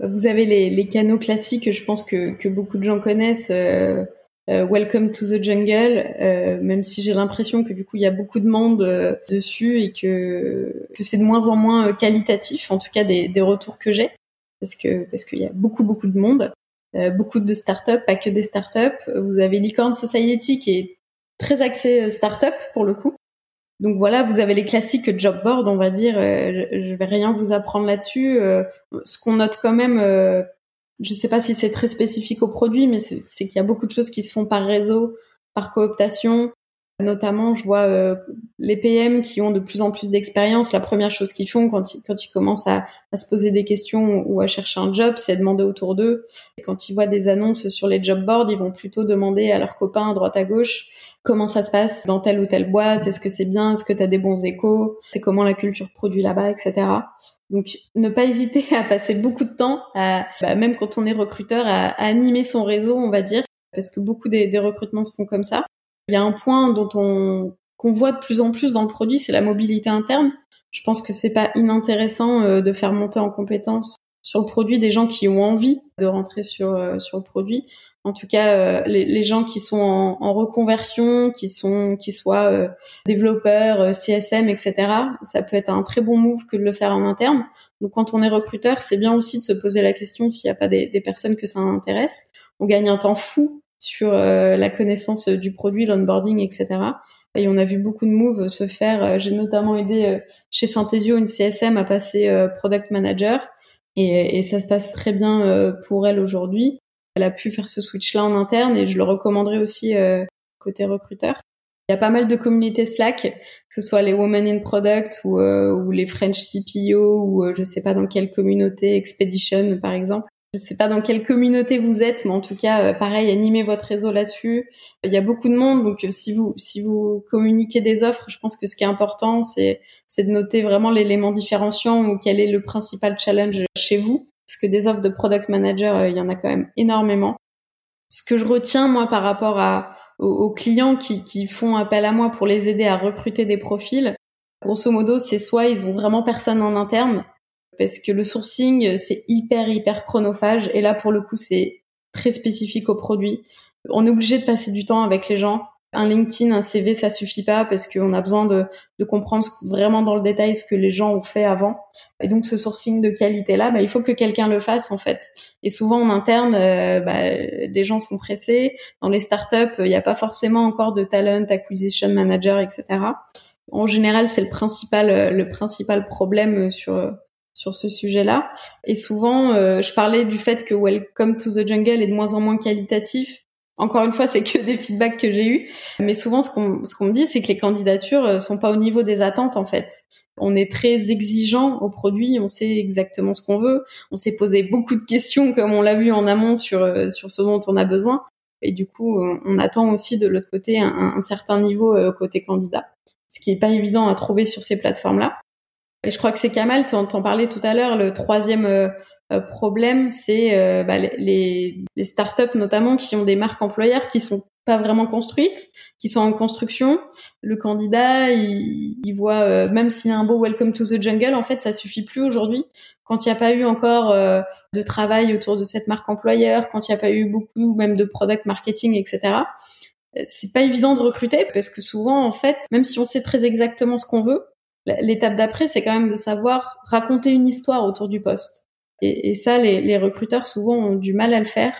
Vous avez les, canaux classiques, je pense que, beaucoup de gens connaissent. Euh, Welcome to the Jungle, même si j'ai l'impression que du coup il y a beaucoup de monde dessus et que, que c'est de moins en moins qualitatif, en tout cas des retours que j'ai parce que parce qu'il y a beaucoup beaucoup de monde, euh, beaucoup de startups, pas que des startups. Vous avez Licorne Society qui est très axé euh, startup pour le coup. Donc voilà, vous avez les classiques job board, on va dire. Euh, je vais rien vous apprendre là-dessus. ce qu'on note quand même, je sais pas si c'est très spécifique au produit, mais c'est qu'il y a beaucoup de choses qui se font par réseau, par cooptation. Notamment, je vois euh, les PM qui ont de plus en plus d'expérience. La première chose qu'ils font quand ils, quand ils commencent à, à, se poser des questions ou à chercher un job, c'est demander autour d'eux. Et quand ils voient des annonces sur les job boards, ils vont plutôt demander à leurs copains à droite à gauche comment ça se passe dans telle ou telle boîte? Est-ce que c'est bien? Est-ce que tu as des bons échos? C'est comment la culture produit là-bas, etc. Donc, ne pas hésiter à passer beaucoup de temps, à, bah, même quand on est recruteur, à, à animer son réseau, on va dire, parce que beaucoup des, des recrutements se font comme ça. Il y a un point dont on qu'on voit de plus en plus dans le produit, c'est la mobilité interne. Je pense que c'est pas inintéressant euh, de faire monter en compétence sur le produit des gens qui ont envie de rentrer sur euh, le produit. En tout cas, euh, les, gens qui sont en, en, reconversion, qui sont qui soient développeurs, CSM, etc. Ça peut être un très bon move que de le faire en interne. Donc, quand on est recruteur, c'est bien aussi de se poser la question s'il n'y a pas des, des personnes que ça intéresse. On gagne un temps fou sur euh, la connaissance du produit, l'onboarding, etc. Et on a vu beaucoup de moves se faire. Euh, j'ai notamment aidé euh, chez Synthesio une CSM à passer product manager et, et, ça se passe très bien pour elle aujourd'hui. Elle a pu faire ce switch-là en interne et je le recommanderais aussi côté recruteur. Il y a pas mal de communautés Slack, que ce soit les Women in Product ou, ou les French CPO ou je sais pas dans quelle communauté, Expedition par exemple, je sais pas dans quelle communauté vous êtes, mais en tout cas, euh, pareil, animez votre réseau là-dessus. Il y a beaucoup de monde, donc euh, si vous si vous communiquez des offres, je pense que ce qui est important, c'est c'est de noter vraiment l'élément différenciant ou quel est le principal challenge chez vous, parce que des offres de product manager, euh, il y en a quand même énormément. Ce que je retiens moi par rapport à aux, clients qui qui font appel à moi pour les aider à recruter des profils, grosso modo, c'est soit ils ont vraiment personne en interne parce que le sourcing c'est hyper hyper chronophage et là pour le coup c'est très spécifique au produit. On est obligé de passer du temps avec les gens. Un LinkedIn, un CV, ça suffit pas parce qu'on a besoin de, de comprendre vraiment dans le détail ce que les gens ont fait avant. Et donc ce sourcing de qualité là, bah, il faut que quelqu'un le fasse en fait. Et souvent en interne, euh, bah, les gens sont pressés. Dans les startups, il n'y a pas forcément encore de talent acquisition manager, etc. En général, c'est le principal le principal problème sur sur ce sujet-là. Et souvent, euh, je parlais du fait que Welcome to the Jungle est de moins en moins qualitatif. Encore une fois, c'est que des feedbacks que j'ai eus. Mais souvent, ce qu'on ce qu'on me dit, c'est que les candidatures euh, sont pas au niveau des attentes en fait. On est très exigeant au produit, on sait exactement ce qu'on veut. On s'est posé beaucoup de questions, comme on l'a vu en amont sur euh, sur ce dont on a besoin. Et du coup, euh, on attend aussi de l'autre côté un, un, certain niveau côté candidat, ce qui est pas évident à trouver sur ces plateformes-là. Et je crois que c'est Kamal, tu en parlais tout à l'heure, le troisième euh, problème, c'est euh, bah, les, les startups notamment qui ont des marques employeurs qui sont pas vraiment construites, qui sont en construction. Le candidat, il, il voit, euh, même s'il y a un beau Welcome to the Jungle, en fait, ça suffit plus aujourd'hui. Quand il n'y a pas eu encore de travail autour de cette marque employeur, quand il n'y a pas eu beaucoup même de product marketing, etc. C'est pas évident de recruter parce que souvent, en fait, même si on sait très exactement ce qu'on veut, l'étape d'après, c'est quand même de savoir raconter une histoire autour du poste. Et, ça, les, recruteurs souvent ont du mal à le faire.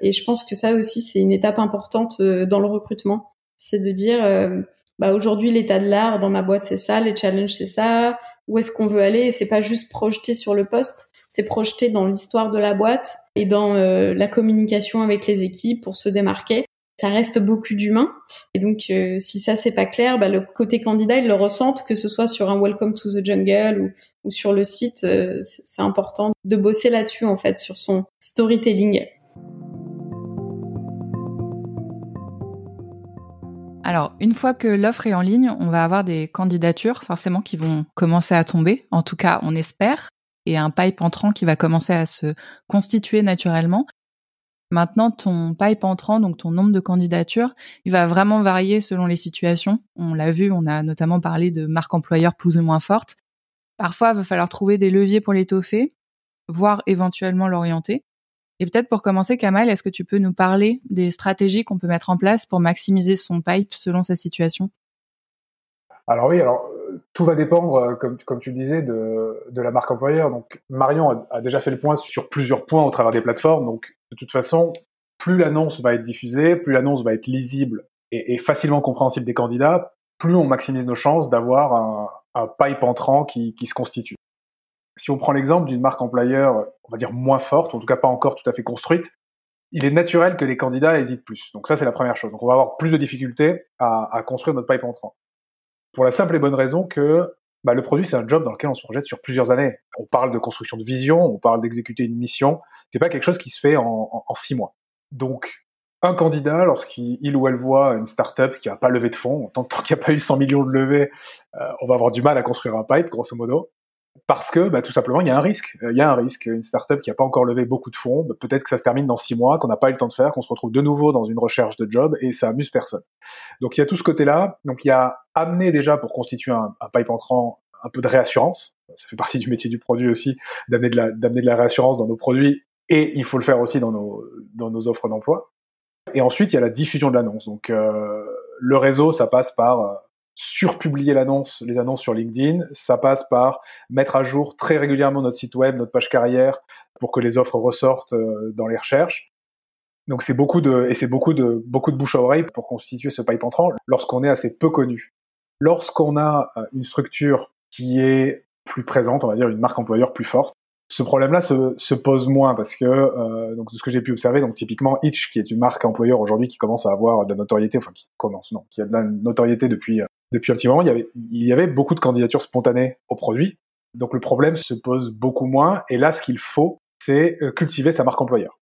Et je pense que ça aussi, c'est une étape importante euh, dans le recrutement. C'est de dire, euh, bah aujourd'hui, l'état de l'art dans ma boîte, c'est ça, les challenges, c'est ça. Où est-ce qu'on veut aller? Et c'est pas juste projeter sur le poste, c'est projeter dans l'histoire de la boîte et dans euh, la communication avec les équipes pour se démarquer ça reste beaucoup d'humains. Et donc, euh, si ça c'est pas clair, bah, le côté candidat, ils le ressentent, que ce soit sur un Welcome to the Jungle ou, sur le site. Euh, c'est important de bosser là-dessus en fait, sur son storytelling. Alors, une fois que l'offre est en ligne, on va avoir des candidatures forcément qui vont commencer à tomber. En tout cas, on espère. Et un pipe entrant qui va commencer à se constituer naturellement. Maintenant, ton pipe entrant, donc ton nombre de candidatures, il va vraiment varier selon les situations. On l'a vu, on a notamment parlé de marques employeurs plus ou moins fortes. Parfois, il va falloir trouver des leviers pour l'étoffer, voire éventuellement l'orienter. Et peut-être pour commencer, Kamal, est-ce que tu peux nous parler des stratégies qu'on peut mettre en place pour maximiser son pipe selon sa situation? Alors oui, alors tout va dépendre, euh, comme, tu disais, de, la marque employeur. Donc Marion a, déjà fait le point sur plusieurs points au travers des plateformes. De toute façon, plus l'annonce va être diffusée, plus l'annonce va être lisible et, facilement compréhensible des candidats, plus on maximise nos chances d'avoir un, pipe entrant qui, qui, se constitue. Si on prend l'exemple d'une marque employeur, on va dire moins forte, en tout cas pas encore tout à fait construite, il est naturel que les candidats hésitent plus. Donc ça, c'est la première chose. Donc on va avoir plus de difficultés à, à construire notre pipe entrant. Pour la simple et bonne raison que bah, le produit, c'est un job dans lequel on se projette sur plusieurs années. On parle de construction de vision, on parle d'exécuter une mission. C'est pas quelque chose qui se fait en, en, six mois. Donc, un candidat, lorsqu'il ou elle voit une startup qui n'a pas levé de fonds, tant, tant qu'il n'y a pas eu 100 millions de levées, euh, on va avoir du mal à construire un pipe, grosso modo, parce que bah, tout simplement, il y a un risque. Euh, il y a un risque. Une startup qui n'a pas encore levé beaucoup de fonds, bah, peut-être que ça se termine dans six mois, qu'on n'a pas eu le temps de faire, qu'on se retrouve de nouveau dans une recherche de job et ça amuse personne. Donc il y a tout ce côté-là. Donc il y a amené déjà pour constituer un, un pipe entrant un peu de réassurance. Ça fait partie du métier du produit aussi, d'amener de d'amener de la réassurance dans nos produits et il faut le faire aussi dans nos, dans nos offres d'emploi. Et ensuite, il y a la diffusion de l'annonce. Donc, euh, le réseau, ça passe par euh, surpublier l'annonce, les annonces sur LinkedIn. Ça passe par mettre à jour très régulièrement notre site web, notre page carrière, pour que les offres ressortent euh, dans les recherches. Donc, c'est beaucoup de et c'est beaucoup de beaucoup de bouche à oreille pour constituer ce pipe entrant lorsqu'on est assez peu connu. Lorsqu'on a euh, une structure qui est plus présente, on va dire une marque employeur plus forte, ce problème-là se, se, pose moins parce que euh, donc de ce que j'ai pu observer, donc typiquement Itch, qui est une marque employeur aujourd'hui qui commence à avoir de la notoriété, enfin qui commence non, qui a de la notoriété depuis euh, depuis un petit moment, il y avait il y avait beaucoup de candidatures spontanées au produit, donc le problème se pose beaucoup moins. Et là, ce qu'il faut, c'est euh, cultiver sa marque employeur.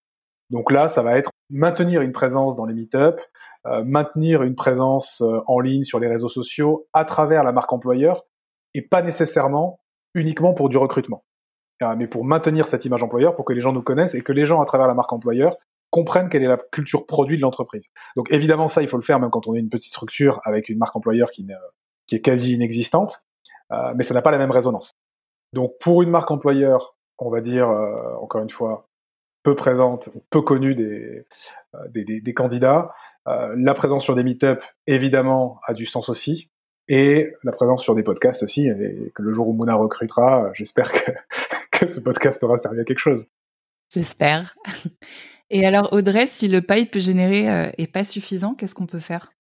Donc là, ça va être maintenir une présence dans les meet-up, euh, maintenir une présence euh, en ligne sur les réseaux sociaux à travers la marque employeur, et pas nécessairement uniquement pour du recrutement. Euh, mais pour maintenir cette image employeur, pour que les gens nous connaissent et que les gens, à travers la marque employeur, comprennent quelle est la culture produit de l'entreprise. Donc évidemment, ça, il faut le faire même quand on est une petite structure avec une marque employeur qui, est quasi inexistante, euh, mais ça n'a pas la même résonance. Donc pour une marque employeur, on va dire, euh, encore une fois, peu présente, peu connue des, des candidats, la présence sur des meet-up, évidemment, a du sens aussi et la présence sur des podcasts aussi, et que le jour où Mouna recrutera, j'espère que, que ce podcast aura servi à quelque chose. J'espère. Et alors Audrey, si le pipe généré euh, est pas suffisant, qu'est-ce qu'on peut faire?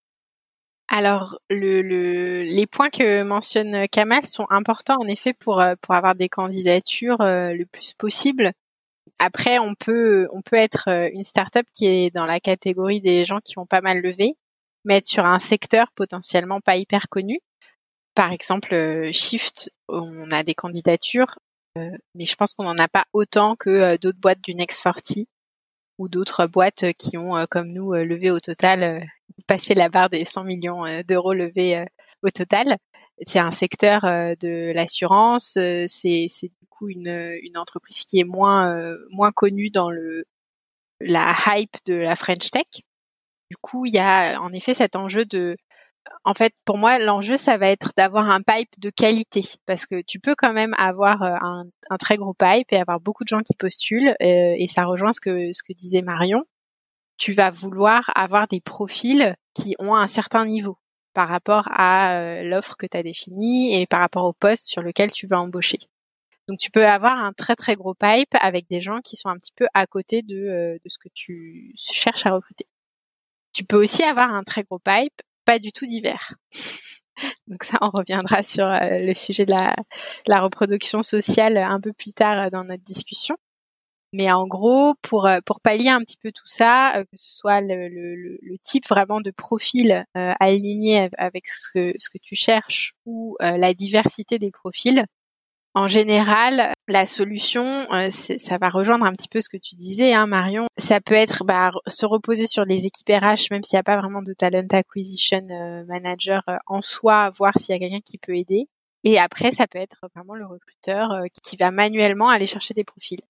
Alors, le, le, les points que mentionne Kamal sont importants en effet pour, euh, pour avoir des candidatures euh, le plus possible. après, on peut on peut être une startup qui est dans la catégorie des gens qui ont pas mal levé, mais être sur un secteur potentiellement pas hyper connu. Par exemple, Shift, on a des candidatures, mais je pense qu'on n'en a pas autant que d'autres boîtes du Next 40 ou d'autres boîtes qui ont, comme nous, levé au total, passé la barre des 100 millions d'euros levés au total. C'est un secteur de l'assurance, c'est du coup une, une entreprise qui est moins moins connue dans le la hype de la French Tech. Du coup, il y a en effet cet enjeu de en fait, pour moi, l'enjeu, ça va être d'avoir un pipe de qualité, parce que tu peux quand même avoir euh, un, très gros pipe et avoir beaucoup de gens qui postulent, euh, et ça rejoint ce que ce que disait Marion. Tu vas vouloir avoir des profils qui ont un certain niveau par rapport à euh, l'offre que tu as définie et par rapport au poste sur lequel tu vas embaucher. Donc tu peux avoir un très très gros pipe avec des gens qui sont un petit peu à côté de, de ce que tu cherches à recruter. Tu peux aussi avoir un très gros pipe pas du tout divers. Donc ça, on reviendra sur euh, le sujet de la, reproduction sociale un peu plus tard euh, dans notre discussion. Mais en gros, pour euh, pallier un petit peu tout ça, que ce soit le, type vraiment de profil aligné avec ce que tu cherches ou la diversité des profils, en général, la solution, euh, ça va rejoindre un petit peu ce que tu disais, hein, Marion. Ça peut être bah, se reposer sur les équipes RH, même s'il n'y a pas vraiment de talent acquisition euh, manager euh, en soi, voir s'il y a quelqu'un qui peut aider. Et après, ça peut être vraiment le recruteur qui va manuellement aller chercher des profils.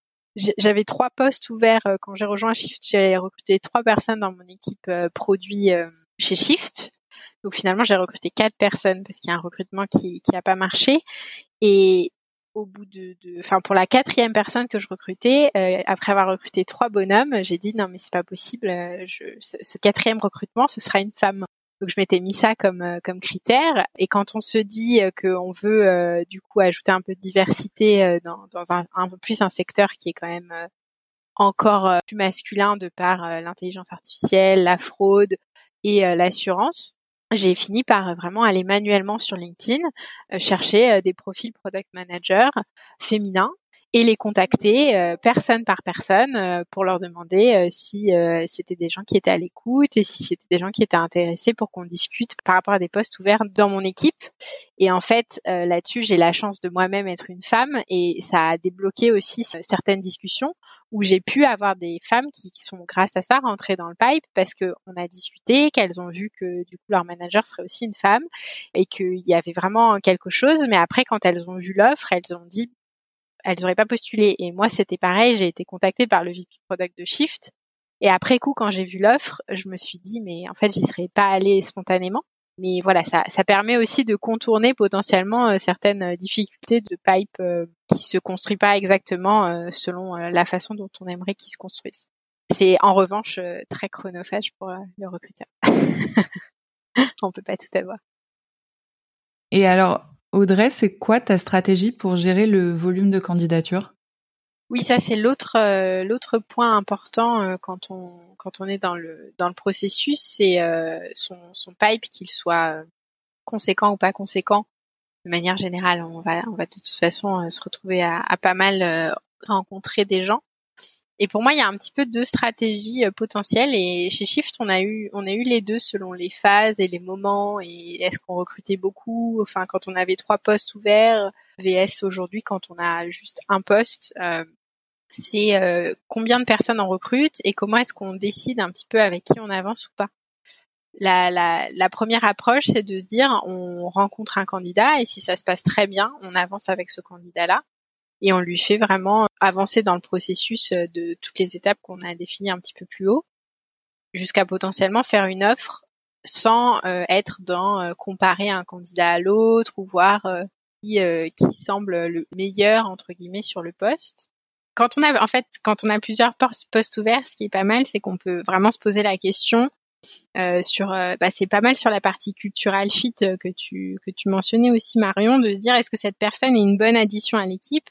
J'avais trois postes ouverts quand j'ai rejoint Shift. J'ai recruté trois personnes dans mon équipe produit chez Shift. Donc finalement, j'ai recruté quatre personnes parce qu'il y a un recrutement qui qui a pas marché. Et au bout de, enfin pour la quatrième personne que je recrutais, euh, après avoir recruté trois bonhommes, j'ai dit non mais c'est pas possible, euh, je, ce, quatrième recrutement ce sera une femme. Donc je m'étais mis ça comme euh, comme critère. Et quand on se dit qu'on veut du coup ajouter un peu de diversité dans, dans un, un, peu plus un secteur qui est quand même encore plus masculin de par l'intelligence artificielle, la fraude et l'assurance, j'ai fini par vraiment aller manuellement sur LinkedIn, euh, chercher euh, des profils product manager féminins et les contacter euh, personne par personne euh, pour leur demander euh, si c'était des gens qui étaient à l'écoute et si c'était des gens qui étaient intéressés pour qu'on discute par rapport à des postes ouverts dans mon équipe. Et en fait, là-dessus, j'ai la chance de moi-même être une femme et ça a débloqué aussi certaines discussions où j'ai pu avoir des femmes qui, qui, sont grâce à ça rentrées dans le pipe parce que on a discuté, qu'elles ont vu que du coup leur manager serait aussi une femme et qu'il y avait vraiment quelque chose. Mais après, quand elles ont vu l'offre, elles ont dit elles n'auraient pas postulé. Et moi, c'était pareil, j'ai été contactée par le VP Product de Shift. Et après coup, quand j'ai vu l'offre, je me suis dit, mais en fait, j'y serais pas allée spontanément. Mais voilà, ça, ça permet aussi de contourner potentiellement euh, certaines euh, difficultés de pipe euh, qui se construit pas exactement selon la façon dont on aimerait qu'ils se construisent. C'est en revanche très chronophage pour le recruteur. on peut pas tout avoir. Et alors, Audrey, c'est quoi ta stratégie pour gérer le volume de candidatures? Oui, ça c'est l'autre euh, point important euh, quand on est dans le processus, c'est euh, son pipe qu'il soit conséquent ou pas conséquent. De manière générale, on va on va de toute façon se retrouver à pas mal rencontrer des gens. Et pour moi, il y a un petit peu deux stratégies euh, potentielles. Et chez Shift, on a eu, on a eu les deux selon les phases et les moments. Et est-ce qu'on recrutait beaucoup? Enfin, quand on avait trois postes ouverts, VS aujourd'hui, quand on a juste un poste, euh, c'est euh, combien de personnes on recrute et comment est-ce qu'on décide un petit peu avec qui on avance ou pas? La, la, la première approche, c'est de se dire, on rencontre un candidat et si ça se passe très bien, on avance avec ce candidat-là et on lui fait vraiment avancer dans le processus euh, de toutes les étapes qu'on a définies un petit peu plus haut, jusqu'à potentiellement faire une offre sans euh, être dans euh, comparer un candidat à l'autre ou voir qui, semble le meilleur entre guillemets sur le poste. Quand on a en fait quand on a plusieurs postes ouverts, ce qui est pas mal, c'est qu'on peut vraiment se poser la question sur bah, c'est pas mal sur la partie culturelle fit que tu que tu mentionnais aussi Marion de se dire est-ce que cette personne est une bonne addition à l'équipe?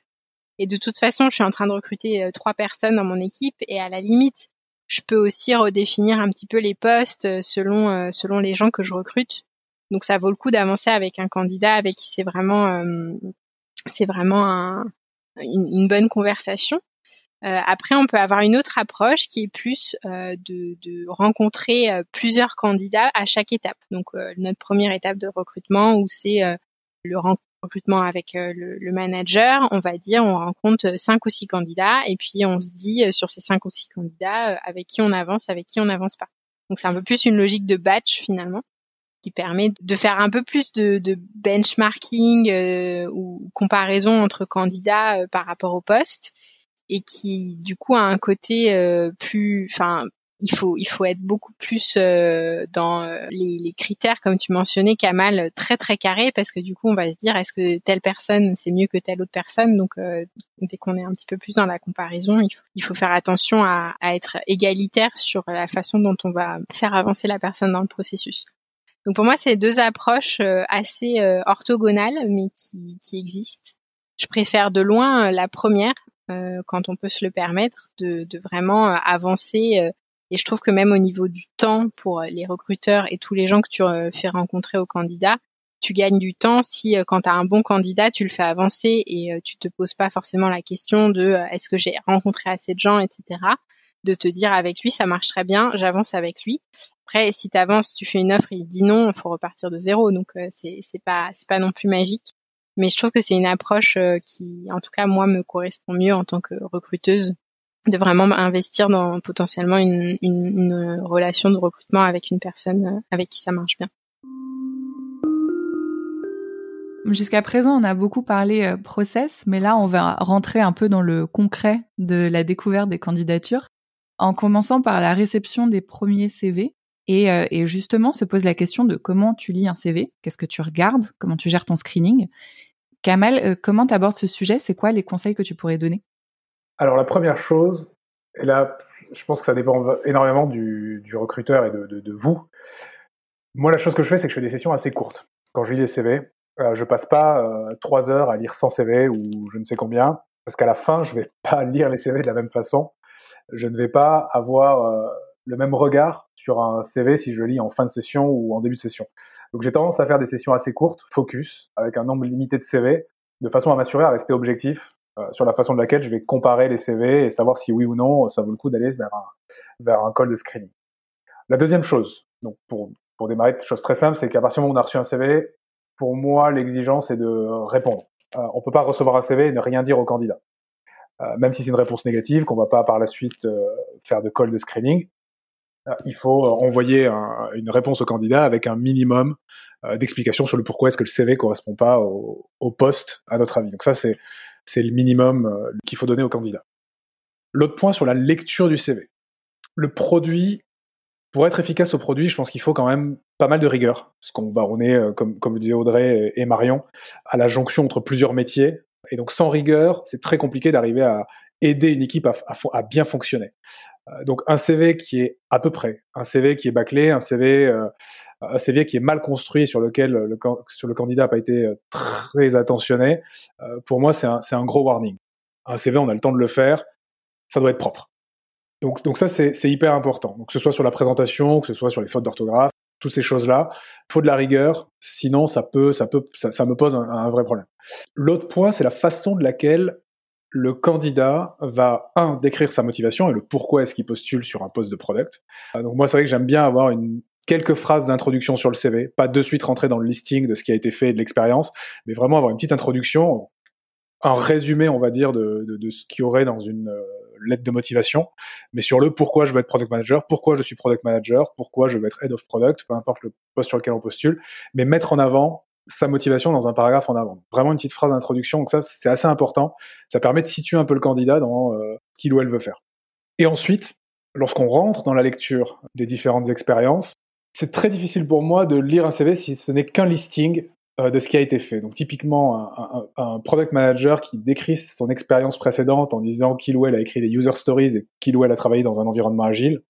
Et de toute façon, je suis en train de recruter euh, trois personnes dans mon équipe et à la limite, je peux aussi redéfinir un petit peu les postes euh, selon euh, selon les gens que je recrute. Donc ça vaut le coup d'avancer avec un candidat avec qui c'est vraiment c'est vraiment une, bonne conversation. après, on peut avoir une autre approche qui est plus de, rencontrer plusieurs candidats à chaque étape. Donc, notre première étape de recrutement où c'est le recrutement avec le, le, manager, on va dire, on rencontre cinq ou six candidats et puis on se dit sur ces cinq ou six candidats avec qui on avance, avec qui on n'avance pas. Donc, c'est un peu plus une logique de batch finalement qui permet de faire un peu plus de, de benchmarking euh, ou comparaison entre candidats euh, par rapport au poste et qui du coup a un côté euh, plus enfin il faut il faut être beaucoup plus dans les, les, critères comme tu mentionnais Kamal très très carré parce que du coup on va se dire est-ce que telle personne c'est mieux que telle autre personne? Donc dès qu'on est un petit peu plus dans la comparaison il faut, il faut faire attention à, à, être égalitaire sur la façon dont on va faire avancer la personne dans le processus donc pour moi, c'est deux approches euh, assez euh, orthogonales, mais qui, qui existent. Je préfère de loin euh, la première, quand on peut se le permettre, de, de vraiment avancer. Et je trouve que même au niveau du temps pour les recruteurs et tous les gens que tu fais rencontrer aux candidats, tu gagnes du temps si quand tu as un bon candidat, tu le fais avancer et tu te poses pas forcément la question de est-ce que j'ai rencontré assez de gens, etc. De te dire avec lui, ça marche très bien, j'avance avec lui. Après, si tu avances, tu fais une offre, il dit non, il faut repartir de zéro. Donc euh, c'est c'est pas c'est pas non plus magique. Mais je trouve que c'est une approche euh, qui, en tout cas, moi, me correspond mieux en tant que recruteuse, de vraiment investir dans potentiellement une, relation de recrutement avec une personne euh, avec qui ça marche bien. Jusqu'à présent, on a beaucoup parlé process, mais là, on va rentrer un peu dans le concret de la découverte des candidatures, en commençant par la réception des premiers CV. Et, euh, et, justement, se pose la question de comment tu lis un CV, qu'est-ce que tu regardes, comment tu gères ton screening. Kamal, euh, comment tu abordes ce sujet? C'est quoi les conseils que tu pourrais donner? Alors la première chose, et là, je pense que ça dépend énormément du, du recruteur et de, de, de, vous. Moi, la chose que je fais, c'est que je fais des sessions assez courtes. Quand je lis les CV, euh, je passe pas euh, heures à lire 100 CV ou je ne sais combien, parce qu'à la fin, je vais pas lire les CV de la même façon. Je ne vais pas avoir euh, le même regard sur un CV si je lis en fin de session ou en début de session. Donc j'ai tendance à faire des sessions assez courtes, focus, avec un nombre limité de CV, de façon à m'assurer à rester objectif sur la façon de laquelle je vais comparer les CV et savoir si oui ou non ça vaut le coup d'aller vers un, vers un call de screening. La deuxième chose, donc pour, pour démarrer, chose très simple, c'est qu'à partir du moment où on a reçu un CV, pour moi l'exigence est de répondre. Euh, on peut pas recevoir un CV et ne rien dire au candidat. Euh, même si c'est une réponse négative, qu'on va pas par la suite euh, faire de call de screening, euh, il faut envoyer une réponse au candidat avec un minimum d'explications sur le pourquoi est-ce que le CV correspond pas au, au poste à notre avis. Donc ça c'est c'est le minimum qu'il faut donner au candidat. L'autre point sur la lecture du CV. Le produit, pour être efficace au produit, je pense qu'il faut quand même pas mal de rigueur. Parce qu'on va, on est, comme, comme le disaient Audrey et Marion, à la jonction entre plusieurs métiers. Et donc sans rigueur, c'est très compliqué d'arriver à aider une équipe à, à, bien fonctionner. Euh, donc un CV qui est à peu près, un CV qui est bâclé, un CV, euh, un CV qui est mal construit sur lequel le, sur le candidat n'a pas été euh, très attentionné, pour moi c'est un, un gros warning. Un CV, on a le temps de le faire, ça doit être propre. Donc, donc ça, c'est hyper important. Donc, que ce soit sur la présentation, que ce soit sur les fautes d'orthographe, toutes ces choses-là. Il faut de la rigueur, sinon ça peut, ça peut, ça, me pose un, vrai problème. L'autre point, c'est la façon de laquelle le candidat va un décrire sa motivation et le pourquoi est-ce qu'il postule sur un poste de product. Euh, donc moi, c'est vrai que j'aime bien avoir une quelques phrases d'introduction sur le CV, pas de suite rentrer dans le listing de ce qui a été fait et de l'expérience, mais vraiment avoir une petite introduction, un résumé, on va dire, de, de, ce qu'il y aurait dans une euh, lettre de motivation, mais sur le pourquoi je veux être product manager, pourquoi je suis product manager, pourquoi je veux être head of product, peu importe le poste sur lequel on postule, mais mettre en avant sa motivation dans un paragraphe en avant. Vraiment une petite phrase d'introduction, donc ça c'est assez important. Ça permet de situer un peu le candidat dans euh, ce qu'il ou elle veut faire. Et ensuite, lorsqu'on rentre dans la lecture des différentes expériences, c'est très difficile pour moi de lire un CV si ce n'est qu'un listing euh, de ce qui a été fait. Donc typiquement, un, product manager qui décrit son expérience précédente en disant qu'il ou elle a écrit des user stories et qu'il ou elle a travaillé dans un environnement agile,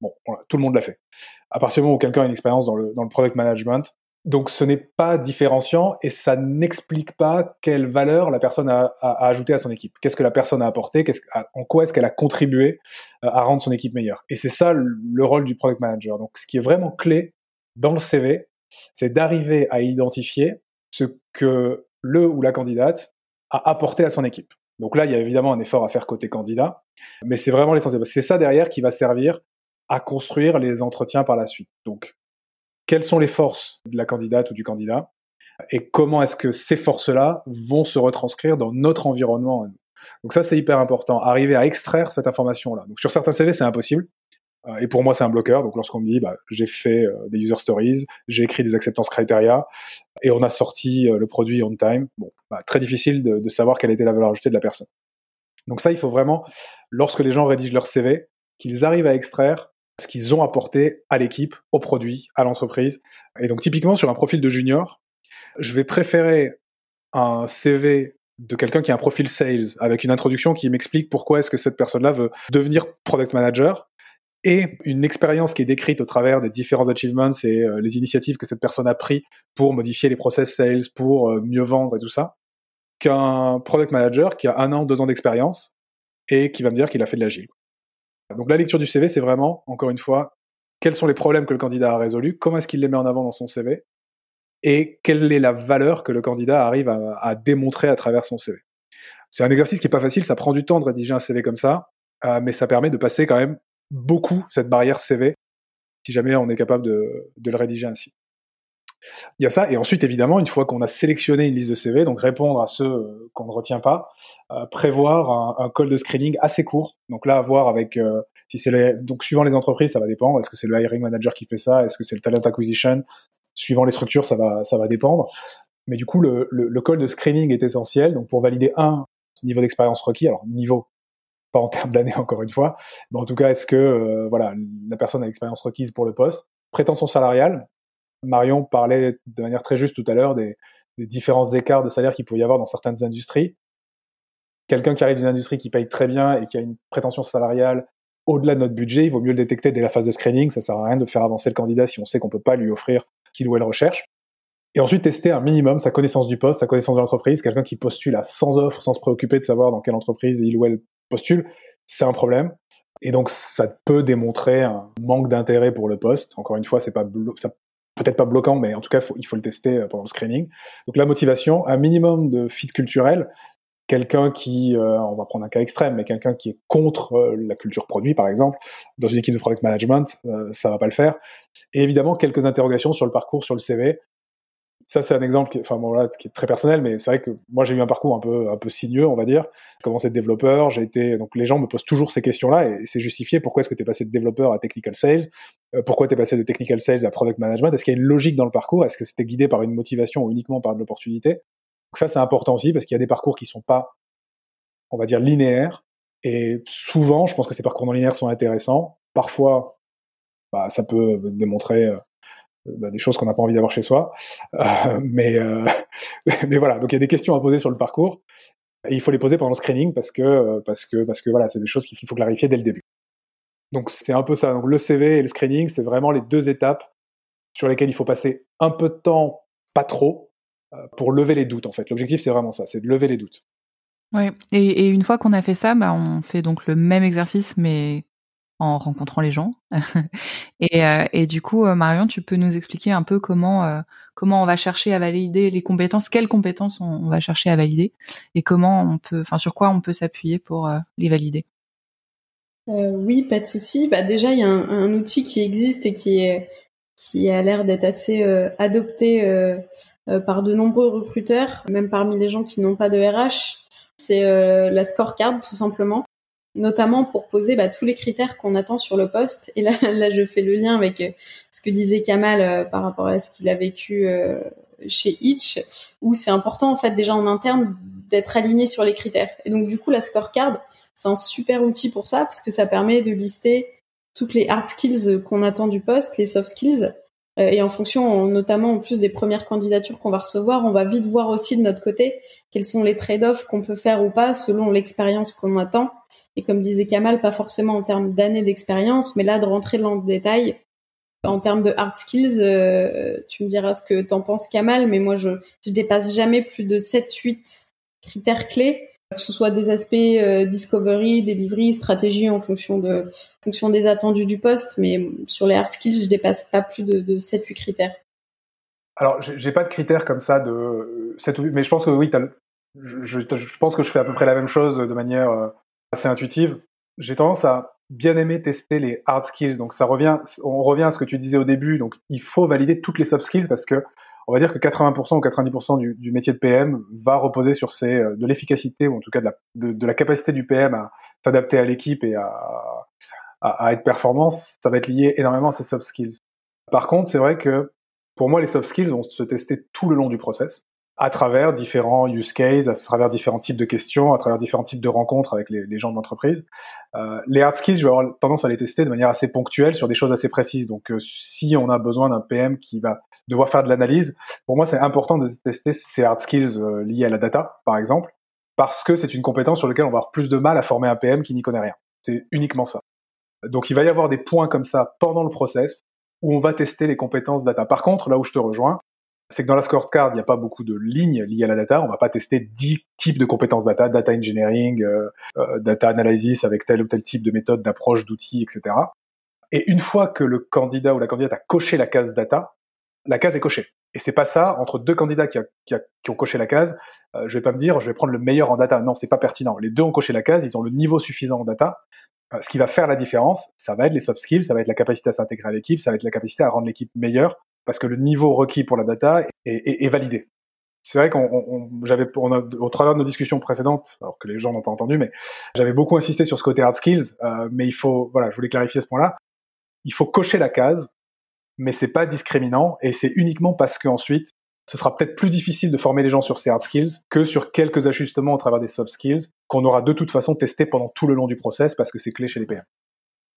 bon, tout le monde l'a fait. À partir du moment où quelqu'un a une expérience dans le, dans le product management, donc ce n'est pas différenciant et ça n'explique pas quelle valeur la personne a, a, ajouté à son équipe. Qu'est-ce que la personne a apporté, en quoi est-ce qu'elle a contribué euh, à rendre son équipe meilleure? Et c'est ça le rôle du product manager. Donc ce qui est vraiment clé dans le CV, c'est d'arriver à identifier ce que le ou la candidate a apporté à son équipe. Donc là, il y a évidemment un effort à faire côté candidat, mais c'est vraiment l'essentiel. C'est ça derrière qui va servir à construire les entretiens par la suite. Donc, quelles sont les forces de la candidate ou du candidat et comment est-ce que ces forces-là vont se retranscrire dans notre environnement Donc ça, c'est hyper important, arriver à extraire cette information-là. Donc sur certains CV, c'est impossible. Euh, et pour moi, c'est un bloqueur. Donc, lorsqu'on me dit, bah, j'ai fait euh, des user stories, j'ai écrit des acceptance criteria, et on a sorti euh, le produit on time, bon, bah, très difficile de, de, savoir quelle était la valeur ajoutée de la personne. Donc ça, il faut vraiment, lorsque les gens rédigent leur CV, qu'ils arrivent à extraire ce qu'ils ont apporté à l'équipe, au produit, à l'entreprise. Et donc, typiquement, sur un profil de junior, je vais préférer un CV de quelqu'un qui a un profil sales avec une introduction qui m'explique pourquoi est-ce que cette personne-là veut devenir product manager et une expérience qui est décrite au travers des différents achievements et euh, les initiatives que cette personne a pris pour modifier les process sales, pour euh, mieux vendre et tout ça, qu'un product manager qui a un an, deux ans d'expérience et qui va me dire qu'il a fait de l'agile. Donc la lecture du CV, c'est vraiment, encore une fois, quels sont les problèmes que le candidat a résolus, comment est-ce qu'il les met en avant dans son CV, et quelle est la valeur que le candidat arrive à, démontrer à travers son CV. C'est un exercice qui est pas facile, ça prend du temps de rédiger un CV comme ça, euh, mais ça permet de passer quand même beaucoup cette barrière CV, si jamais on est capable de, le rédiger ainsi. Il y a ça, et ensuite évidemment, une fois qu'on a sélectionné une liste de CV, donc répondre à ceux euh, qu'on ne retient pas, euh, prévoir un, call de screening assez court. Donc là, à voir avec euh, si c'est donc suivant les entreprises, ça va dépendre. Est-ce que c'est le hiring manager qui fait ça? Est-ce que c'est le talent acquisition? Suivant les structures, ça va ça va dépendre. Mais du coup, le, call de screening est essentiel. Donc pour valider un niveau d'expérience requis, alors niveau pas en termes d'années encore une fois, mais en tout cas, est-ce que voilà la personne a l'expérience requise pour le poste? Prétention salariale. Marion parlait de manière très juste tout à l'heure des, des, différents écarts de salaire qu'il peut y avoir dans certaines industries. Quelqu'un qui arrive d'une industrie qui paye très bien et qui a une prétention salariale au-delà de notre budget, il vaut mieux le détecter dès la phase de screening. Ça sert à rien de faire avancer le candidat si on sait qu'on peut pas lui offrir qu'il ou elle recherche. Et ensuite, tester un minimum sa connaissance du poste, sa connaissance de l'entreprise. Quelqu'un qui postule à 100 offres sans se préoccuper de savoir dans quelle entreprise il ou elle postule, c'est un problème. Et donc, ça peut démontrer un manque d'intérêt pour le poste. Encore une fois, c'est pas peut-être pas bloquant, mais en tout cas, il faut le tester euh, pendant le screening. Donc, la motivation, un minimum de fit culturel. Quelqu'un qui, euh, on va prendre un cas extrême, mais quelqu'un qui est contre euh, la culture produit, par exemple, dans une équipe de product management, ça va pas le faire. Et évidemment, quelques interrogations sur le parcours, sur le CV ça c'est un exemple qui, enfin bon là, qui est très personnel, mais c'est vrai que moi j'ai eu un parcours un peu un peu sinueux, on va dire. J'ai commencé de développeur, j'ai été donc les gens me posent toujours ces questions-là et c'est justifié. Pourquoi est-ce que tu es passé de développeur à technical sales? Euh, Pourquoi tu es passé de technical sales à product management? Est-ce qu'il y a une logique dans le parcours? Est-ce que c'était guidé par une motivation ou uniquement par de l'opportunité? Donc ça c'est important aussi parce qu'il y a des parcours qui sont pas, on va dire linéaires et souvent, je pense que ces parcours non linéaires sont intéressants. Parfois, bah, ça peut démontrer euh, bah, des choses qu'on n'a pas envie d'avoir chez soi. Euh, mais, euh, mais voilà, donc il y a des questions à poser sur le parcours. Il faut les poser pendant le screening parce que, parce que, parce que voilà, c'est des choses qu'il faut clarifier dès le début. Donc c'est un peu ça. Donc le CV et le screening, c'est vraiment les deux étapes sur lesquelles il faut passer un peu de temps, pas trop, euh, pour lever les doutes en fait. L'objectif c'est vraiment ça, c'est de lever les doutes. Oui, et, et une fois qu'on a fait ça, bah, on fait donc le même exercice mais en rencontrant les gens. et, euh, et, du coup, euh, Marion, tu peux nous expliquer un peu comment euh, comment on va chercher à valider les compétences, quelles compétences on, va chercher à valider, et comment on peut, enfin sur quoi on peut s'appuyer pour les valider. oui, pas de souci. Bah déjà, il y a un, outil qui existe et qui a l'air d'être assez adopté par de nombreux recruteurs, même parmi les gens qui n'ont pas de RH. C'est la scorecard, tout simplement notamment pour poser bah, tous les critères qu'on attend sur le poste. Et là, je fais le lien avec euh, ce que disait Kamal euh, par rapport à ce qu'il a vécu euh, chez Itch, où c'est important en fait déjà en interne d'être aligné sur les critères. Et donc du coup, la scorecard, c'est un super outil pour ça parce que ça permet de lister toutes les hard skills qu'on attend du poste, les soft skills. Et en fonction, notamment en plus des premières candidatures qu'on va recevoir, on va vite voir aussi de notre côté quels sont les trade-offs qu'on peut faire ou pas selon l'expérience qu'on attend. Et comme disait Kamal, pas forcément en termes d'années d'expérience, mais là de rentrer dans le détail. En termes de hard skills, euh, tu me diras ce que t'en penses Kamal, mais moi je, je dépasse jamais plus de 7-8 critères clés, que ce soit des aspects euh, discovery, delivery, stratégie en fonction de fonction des attendus du poste, mais sur les hard skills, je dépasse pas plus de, de 7-8 critères. Alors, j'ai pas de critères comme ça de 7 mais je pense que oui, je, je, pense que je fais à peu près la même chose de manière euh, assez intuitive. J'ai tendance à bien aimer tester les hard skills. Donc ça revient, on revient à ce que tu disais au début. Donc il faut valider toutes les soft skills parce que on va dire que 80% ou 90% du, métier de PM va reposer sur ces, euh, de l'efficacité ou en tout cas de la, de, de la capacité du PM à s'adapter à l'équipe et à, à, à, être performant. Ça va être lié énormément à ces soft skills. Par contre, c'est vrai que pour moi, les soft skills vont se tester tout le long du process à travers différents use cases, à travers différents types de questions, à travers différents types de rencontres avec les, gens de l'entreprise. Euh, les hard skills, je vais avoir tendance à les tester de manière assez ponctuelle sur des choses assez précises. Donc, euh, si on a besoin d'un PM qui va devoir faire de l'analyse, pour moi, c'est important de tester ces hard skills euh, liés à la data, par exemple, parce que c'est une compétence sur laquelle on va avoir plus de mal à former un PM qui n'y connaît rien. C'est uniquement ça. Donc, il va y avoir des points comme ça pendant le process où on va tester les compétences data. Par contre, là où je te rejoins, c'est que dans la scorecard, il n'y a pas beaucoup de lignes liées à la data. On va pas tester 10 types de compétences data, data engineering, euh, euh, data analysis avec tel ou tel type de méthode, d'approche, d'outils, etc. Et une fois que le candidat ou la candidate a coché la case data, la case est cochée. Et c'est pas ça entre deux candidats qui ont coché la case. Euh, je vais pas me dire je vais prendre le meilleur en data. Non, c'est pas pertinent. Les deux ont coché la case, ils ont le niveau suffisant en data. Euh, ce qui va faire la différence, ça va être les soft skills, ça va être la capacité à s'intégrer à l'équipe, ça va être la capacité à rendre l'équipe meilleure parce que le niveau requis pour la data est, validé. C'est vrai qu'on j'avais au travers de nos discussions précédentes, alors que les gens n'ont pas entendu, mais j'avais beaucoup insisté sur ce côté hard skills. Euh, mais il faut, voilà, je voulais clarifier ce point-là. Il faut cocher la case, mais c'est pas discriminant et c'est uniquement parce qu'ensuite ce sera peut-être plus difficile de former les gens sur ces hard skills que sur quelques ajustements au travers des soft skills qu'on aura de toute façon testé pendant tout le long du process parce que c'est clé chez les PM.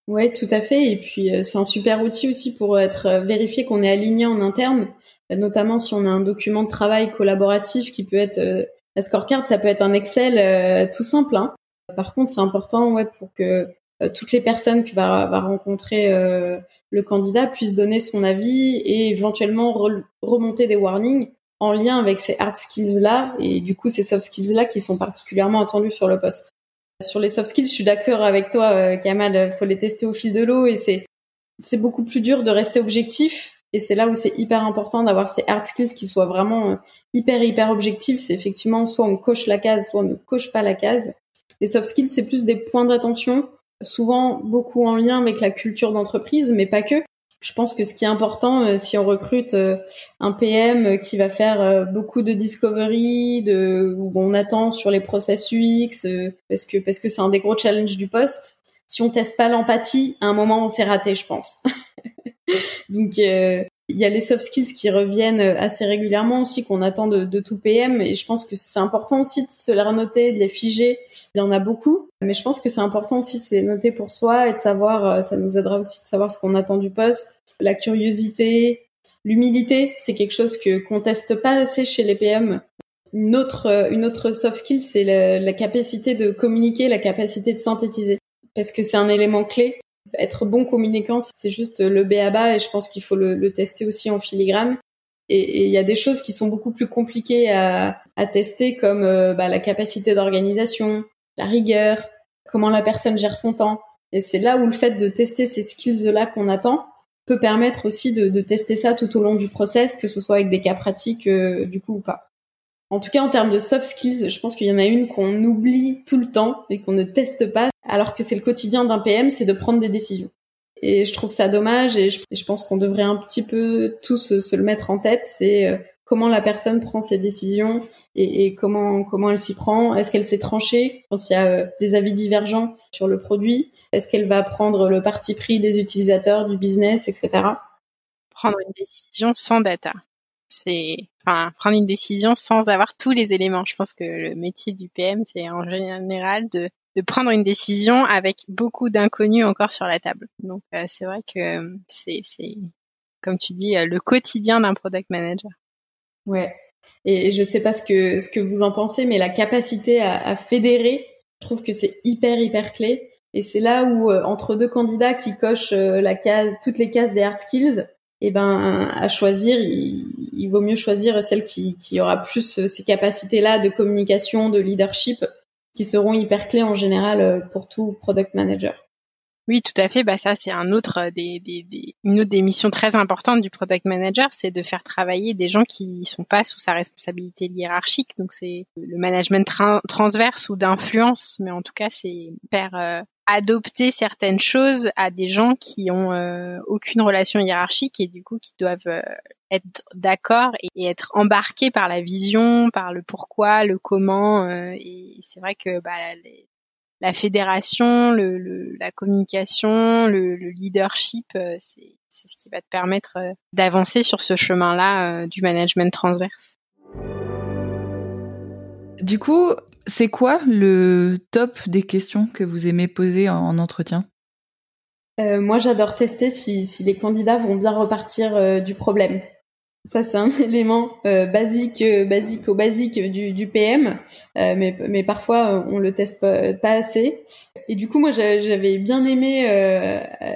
Ouais, tout à fait. Et puis euh, c'est un super outil aussi pour être euh, vérifié qu'on est aligné en interne, euh, notamment si on a un document de travail collaboratif qui peut être la scorecard, ça peut être un Excel tout simple. Hein. Par contre, c'est important ouais pour que toutes les personnes qui va, va rencontrer le candidat puissent donner son avis et éventuellement remonter des warnings en lien avec ces hard skills là et du coup ces soft skills là qui sont particulièrement attendus sur le poste. Sur les soft skills, je suis d'accord avec toi, euh, Kamal. Il faut les tester au fil de l'eau et c'est c'est beaucoup plus dur de rester objectif. Et c'est là où c'est hyper important d'avoir ces hard skills qui soient vraiment euh, hyper hyper objectifs. C'est effectivement soit on coche la case, soit on ne coche pas la case. Les soft skills, c'est plus des points d'attention, souvent beaucoup en lien avec la culture d'entreprise, mais pas que je pense que ce qui est important, euh, si on recrute euh, un PM qui va faire euh, beaucoup de discovery, de où on attend sur les process UX, parce que parce que c'est un des gros challenges du poste. Si on teste pas l'empathie, à un moment on s'est raté, je pense. Donc il y a les soft skills qui reviennent assez régulièrement aussi qu'on attend de, tout PM et je pense que c'est important aussi de se les noter, de les figer. Il y en a beaucoup, mais je pense que c'est important aussi de les noter pour soi et de savoir, euh, ça nous aidera aussi de savoir ce qu'on attend du poste. La curiosité, l'humilité, c'est quelque chose que qu'on teste pas assez chez les PM. Une autre, euh, une autre soft skill, c'est la capacité de communiquer, la capacité de synthétiser, parce que c'est un élément clé être bon communicant, c'est juste le B à bas et je pense qu'il faut le, tester aussi en filigrane. Et il y a des choses qui sont beaucoup plus compliquées à, tester comme euh, bah, la capacité d'organisation, la rigueur, comment la personne gère son temps. Et c'est là où le fait de tester ces skills-là qu'on attend peut permettre aussi de, de, tester ça tout au long du process, que ce soit avec des cas pratiques euh, du coup ou pas. En tout cas, en termes de soft skills, je pense qu'il y en a une qu'on oublie tout le temps et qu'on ne teste pas, alors que c'est le quotidien d'un PM, c'est de prendre des décisions. Et je trouve ça dommage et je, pense qu'on devrait un petit peu tous se, le mettre en tête, c'est euh, comment la personne prend ses décisions et, et comment comment elle s'y prend. Est-ce qu'elle s'est tranchée quand il y a euh, des avis divergents sur le produit? Est-ce qu'elle va prendre le parti pris des utilisateurs, du business, etc. Prendre une décision sans data c'est enfin prendre une décision sans avoir tous les éléments. Je pense que le métier du PM, c'est en général de de prendre une décision avec beaucoup d'inconnus encore sur la table. Donc euh, c'est vrai que c'est c'est comme tu dis le quotidien d'un product manager. Ouais. Et je sais pas ce que ce que vous en pensez, mais la capacité à, fédérer, je trouve que c'est hyper hyper clé. Et c'est là où euh, entre deux candidats qui cochent euh, la case, toutes les cases des hard skills, et eh ben à choisir, il, vaut mieux choisir celle qui, qui aura plus euh, ces capacités-là de communication, de leadership, qui seront hyper clés en général euh, pour tout product manager. Oui, tout à fait. Bah ça, c'est un autre des, une autre des missions très importantes du product manager, c'est de faire travailler des gens qui sont pas sous sa responsabilité hiérarchique. Donc c'est le management transverse ou d'influence, mais en tout cas, c'est faire euh, adopter certaines choses à des gens qui ont euh, aucune relation hiérarchique et du coup qui doivent euh, être d'accord et, être embarqués par la vision, par le pourquoi, le comment. et c'est vrai que bah, la fédération, le, la communication, le, leadership, euh, c'est ce qui va te permettre euh, d'avancer sur ce chemin-là euh, du management transverse. Du coup, c'est quoi le top des questions que vous aimez poser en, entretien? Moi, j'adore tester si, les candidats vont bien repartir du problème. Ça, c'est un élément euh, basique, euh, basique au basique du, du PM, euh, mais, mais parfois on le teste pas, assez. Et du coup, moi, j'avais bien aimé.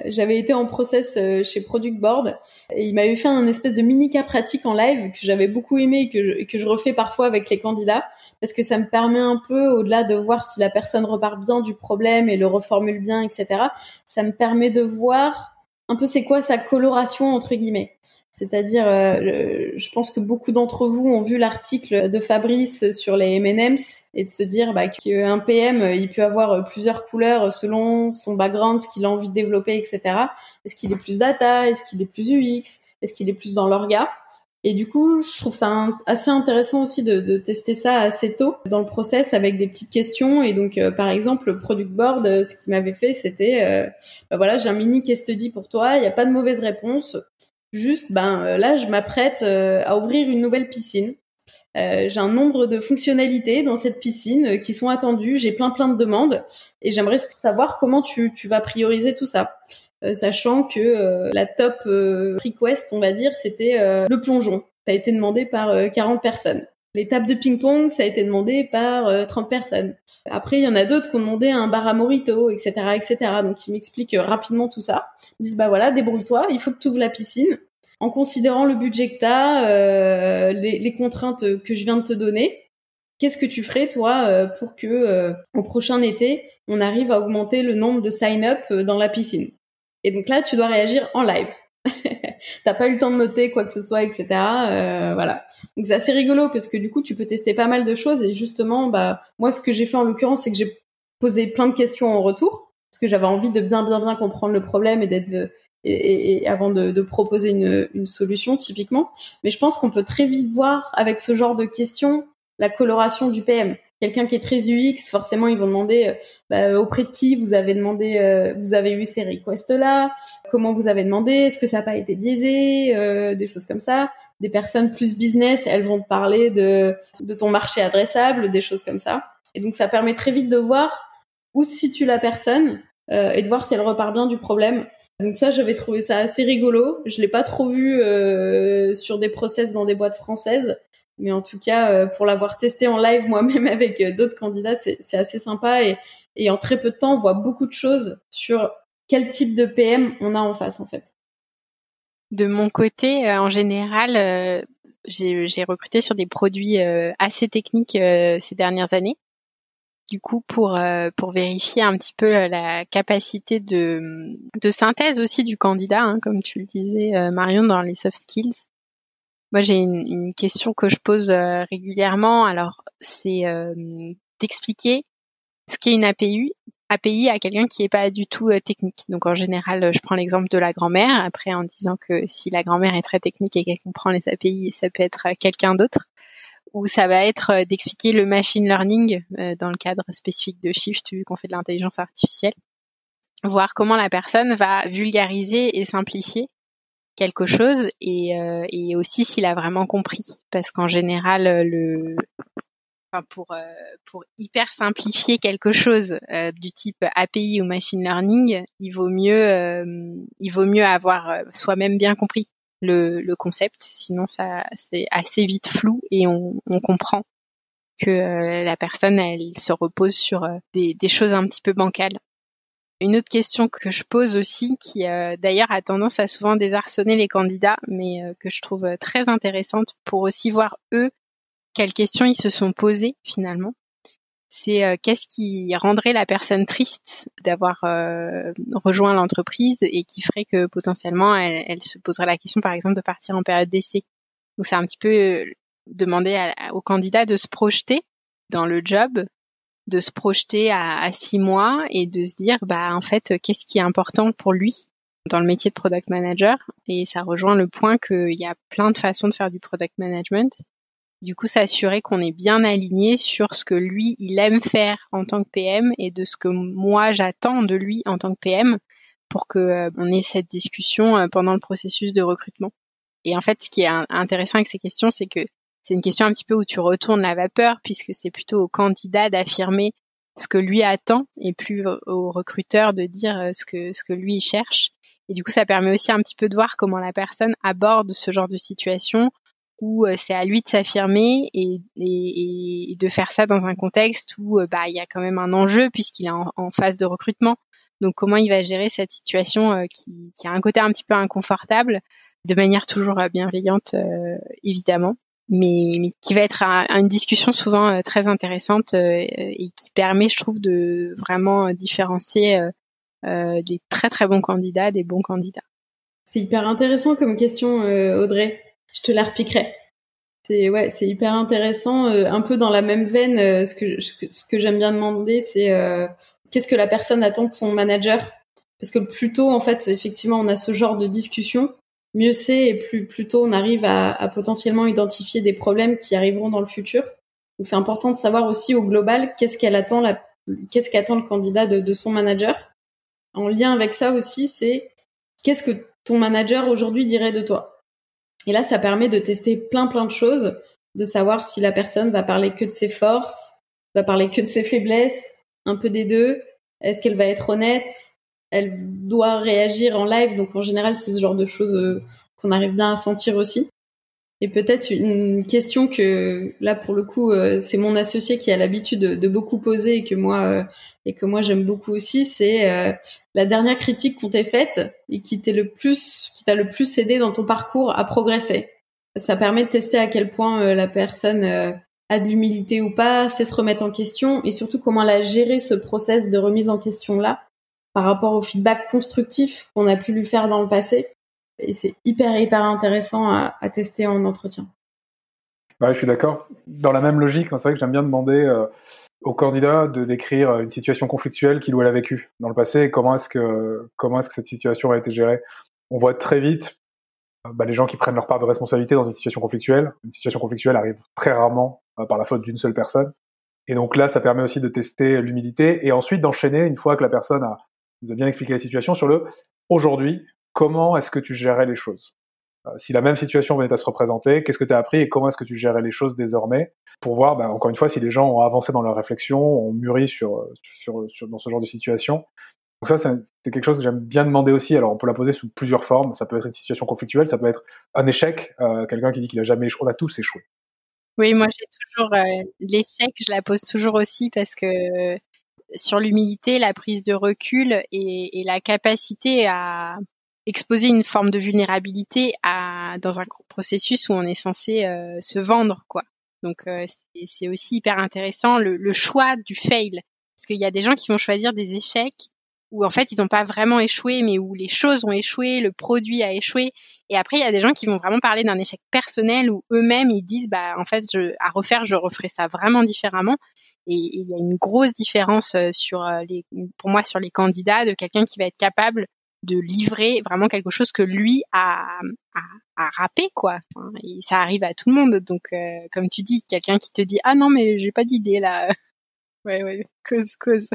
j'avais été en process chez Product Board et il m'avait fait un espèce de mini cas pratique en live que j'avais beaucoup aimé et que je, que je refais parfois avec les candidats parce que ça me permet un peu, au-delà de voir si la personne repart bien du problème et le reformule bien, etc. Ça me permet de voir un peu c'est quoi sa coloration entre guillemets. C'est-à-dire, euh, je pense que beaucoup d'entre vous ont vu l'article de Fabrice sur les M&M's et de se dire bah, qu'un PM, il peut avoir plusieurs couleurs selon son background, ce qu'il a envie de développer, etc. Est-ce qu'il est plus data? Est-ce qu'il est plus UX Est-ce qu'il est plus dans l'orga? Et du coup, je trouve ça assez intéressant aussi de, tester ça assez tôt dans le process avec des petites questions. Et donc, euh, par exemple, le product board, euh, ce qu'il m'avait fait, c'était, euh, bah voilà, j'ai un mini case study pour toi. Il n'y a pas de mauvaise réponse. Juste, ben là, je m'apprête à ouvrir une nouvelle piscine. j'ai un nombre de fonctionnalités dans cette piscine qui sont attendues. J'ai plein plein de demandes et j'aimerais savoir comment tu, tu vas prioriser tout ça. Euh, sachant que euh, la top euh, request, on va dire, c'était le plongeon. Ça a été demandé par 40 personnes. Les tables de ping-pong, ça a été demandé par 30 personnes. Après, il y en a d'autres qui ont demandé un bar à morito, etc., etc. Donc, ils m'expliquent rapidement tout ça. Ils disent, bah voilà, débrouille-toi, il faut que tu ouvres la piscine. En considérant le budget que tu les, les, contraintes que je viens de te donner, qu'est-ce que tu ferais, toi, pour que au prochain été, on arrive à augmenter le nombre de sign-up dans la piscine? Et donc là, tu dois réagir en live. T'as pas eu le temps de noter quoi que ce soit, etc. Euh, voilà. Donc c'est assez rigolo parce que du coup, tu peux tester pas mal de choses. Et justement, bah moi, ce que j'ai fait en l'occurrence, c'est que j'ai posé plein de questions en retour parce que j'avais envie de bien, bien, bien comprendre le problème et d'être et, avant de, proposer une, une, solution typiquement. Mais je pense qu'on peut très vite voir avec ce genre de questions la coloration du PM quelqu'un qui est très UX, forcément, ils vont demander euh, bah, auprès de qui vous avez demandé, euh, vous avez eu ces requests-là, comment vous avez demandé, est-ce que ça n'a pas été biaisé, euh, des choses comme ça. Des personnes plus business, elles vont te parler de, de ton marché adressable, des choses comme ça. Et donc, ça permet très vite de voir où se situe la personne et de voir si elle repart bien du problème. Donc ça, j'avais trouvé ça assez rigolo. Je l'ai pas trop vu sur des process dans des boîtes françaises. Mais en tout cas, euh, pour l'avoir testé en live moi-même avec euh, d'autres candidats, c'est assez sympa. Et, en très peu de temps, on voit beaucoup de choses sur quel type de PM on a en face, en fait. De mon côté, euh, en général, j'ai recruté sur des produits assez techniques ces dernières années. Du coup, pour vérifier un petit peu la capacité de de synthèse aussi du candidat, hein, comme tu le disais, Marion, dans les soft skills. Moi, j'ai une, question que je pose euh, régulièrement. Alors, c'est euh, d'expliquer ce qu'est une API, API à quelqu'un qui n'est pas du tout euh, technique. Donc, en général, je prends l'exemple de la grand-mère. Après, en disant que si la grand-mère est très technique et qu'elle comprend les API, ça peut être quelqu'un d'autre. Ou ça va être d'expliquer le machine learning dans le cadre spécifique de Shift, vu qu'on fait de l'intelligence artificielle. Voir comment la personne va vulgariser et simplifier quelque chose et, euh, et aussi s'il a vraiment compris. Parce qu'en général euh, le enfin pour euh, pour hyper simplifier quelque chose du type API ou machine learning il vaut mieux il vaut mieux avoir soi-même bien compris le, le concept. Sinon ça c'est assez vite flou et on, on comprend que la personne elle se repose sur des, des choses un petit peu bancales une autre question que je pose aussi, qui euh, d'ailleurs a tendance à souvent désarçonner les candidats, mais euh, que je trouve euh, très intéressante pour aussi voir eux quelles questions ils se sont posées finalement, c'est qu'est-ce qui rendrait la personne triste d'avoir rejoint l'entreprise et qui ferait que potentiellement elle, se poserait la question par exemple de partir en période d'essai? Donc c'est un petit peu demander au candidat de se projeter dans le job, de se projeter à, six mois et de se dire bah en fait qu'est-ce qui est important pour lui dans le métier de product manager? Et ça rejoint le point qu'il y a plein de façons de faire du product management. Du coup, s'assurer qu'on est bien aligné sur ce que lui, il aime faire en tant que PM et de ce que moi, j'attends de lui en tant que PM pour que euh, on ait cette discussion euh, pendant le processus de recrutement. Et en fait, ce qui est intéressant avec ces questions, c'est que c'est une question un petit peu où tu retournes la vapeur puisque c'est plutôt au candidat d'affirmer ce que lui attend et plus au recruteur de dire euh, ce que ce que lui cherche. Et du coup, ça permet aussi un petit peu de voir comment la personne aborde ce genre de situation où euh, c'est à lui de s'affirmer et, de faire ça dans un contexte où euh, bah il y a quand même un enjeu puisqu'il est en, phase de recrutement. Donc comment il va gérer cette situation qui, qui, a un côté un petit peu inconfortable, de manière toujours bienveillante évidemment, mais, mais, qui va être une discussion souvent très intéressante et qui permet, je trouve, de vraiment différencier des très très bons candidats des bons candidats. C'est hyper intéressant comme question, Audrey je te la repiquerai. C'est ouais, c'est hyper intéressant. Euh, un peu dans la même veine, euh, ce que ce que j'aime bien demander, c'est euh, qu'est-ce que la personne attend de son manager? Parce que plus tôt, en fait, effectivement, on a ce genre de discussion, mieux c'est, et plus plus tôt on arrive à, à, potentiellement identifier des problèmes qui arriveront dans le futur. Donc c'est important de savoir aussi au global qu'est-ce qu'elle attend la qu'est-ce qu'attend le candidat de, de son manager. En lien avec ça aussi, c'est qu'est-ce que ton manager aujourd'hui dirait de toi et là, ça permet de tester plein plein de choses, de savoir si la personne va parler que de ses forces, va parler que de ses faiblesses, un peu des deux. Est-ce qu'elle va être honnête? Elle doit réagir en live, donc en général, c'est ce genre de choses euh, qu'on arrive bien à sentir aussi. Et peut-être une question que là pour le coup euh, c'est mon associé qui a l'habitude de, beaucoup poser et que moi euh, et que moi j'aime beaucoup aussi, c'est la dernière critique qu'on t'ait faite et qui t'a le plus aidé dans ton parcours à progresser. Ça permet de tester à quel point la personne a de l'humilité ou pas, sait se remettre en question et surtout comment elle a géré ce process de remise en question là par rapport au feedback constructif qu'on a pu lui faire dans le passé et c'est hyper, hyper intéressant à, tester en entretien. Ouais, je suis d'accord. Dans la même logique, c'est vrai que j'aime bien demander euh, au candidat de décrire une situation conflictuelle qu'il ou elle a vécue dans le passé et comment est-ce que, comment est-ce que cette situation a été gérée. On voit très vite euh, bah, les gens qui prennent leur part de responsabilité dans une situation conflictuelle. Une situation conflictuelle arrive très rarement euh, par la faute d'une seule personne. Et donc là, ça permet aussi de tester l'humilité et ensuite d'enchaîner, une fois que la personne a, a bien expliqué la situation, sur le aujourd'hui, comment est-ce que tu gérais les choses? Euh, Si la même situation venait à se représenter, qu'est-ce que tu as appris et comment est-ce que tu gérais les choses désormais pour voir, bah, encore une fois, si les gens ont avancé dans leur réflexion, ont mûri dans ce genre de situation? Donc ça, c'est quelque chose que j'aime bien demander aussi. Alors, on peut la poser sous plusieurs formes. Ça peut être une situation conflictuelle, ça peut être un échec, euh, quelqu'un qui dit qu'il a jamais échoué. On a tous échoué. Oui, moi j'ai toujours euh, l'échec, je la pose toujours aussi parce que sur l'humilité, la prise de recul et, et, la capacité à, exposer une forme de vulnérabilité à dans un processus où on est censé euh, se vendre quoi. Donc euh, c'est aussi hyper intéressant le, le, choix du fail. Parce qu'il y a des gens qui vont choisir des échecs où en fait ils n'ont pas vraiment échoué mais où les choses ont échoué, le produit a échoué. Et après il y a des gens qui vont vraiment parler d'un échec personnel où eux-mêmes ils disent bah en fait je, à refaire je referai ça vraiment différemment et il y a une grosse différence euh, les pour moi sur les candidats de quelqu'un qui va être capable de livrer vraiment quelque chose que lui a, a, rappé quoi. et ça arrive à tout le monde. Donc euh, comme tu dis, quelqu'un qui te dit ah non mais j'ai pas d'idée là. ouais ouais, cause cause.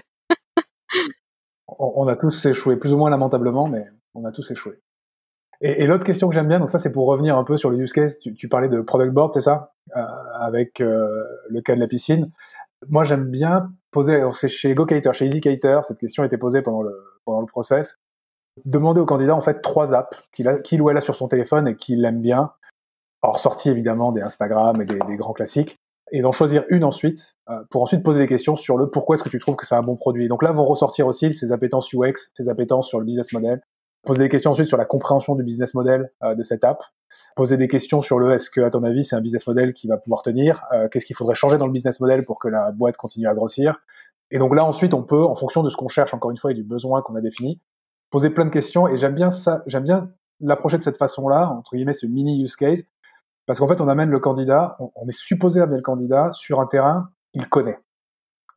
on, a tous échoué, plus ou moins lamentablement, mais on a tous échoué. Et, l'autre question que j'aime bien, donc ça c'est pour revenir un peu sur le use case. Tu, parlais de product board, c'est ça, euh, avec euh, le cas de la piscine. Moi j'aime bien poser, c'est chez GoCater, chez EasyCater, cette question été posée pendant le pendant le process. Demander au candidat en fait trois apps qu'il ou elle a sur son téléphone et qu'il aime bien, hors sortie évidemment des Instagram et des, grands classiques, et d'en choisir une ensuite euh, pour ensuite poser des questions sur le pourquoi est-ce que tu trouves que c'est un bon produit. Donc là vont ressortir aussi ses appétences UX, ses appétences sur le business model, poser des questions ensuite sur la compréhension du business model euh, de cette app poser des questions sur le est-ce que à ton avis c'est un business model qui va pouvoir tenir, qu'est-ce qu'il faudrait changer dans le business model pour que la boîte continue à grossir? Et donc là ensuite on peut, en fonction de ce qu'on cherche encore une fois et du besoin qu'on a défini, poser plein de questions. Et j'aime bien ça, j'aime bien l'approcher de cette façon-là, entre guillemets ce mini use case, parce qu'en fait on amène le candidat, on, est supposé amener le candidat sur un terrain qu'il connaît.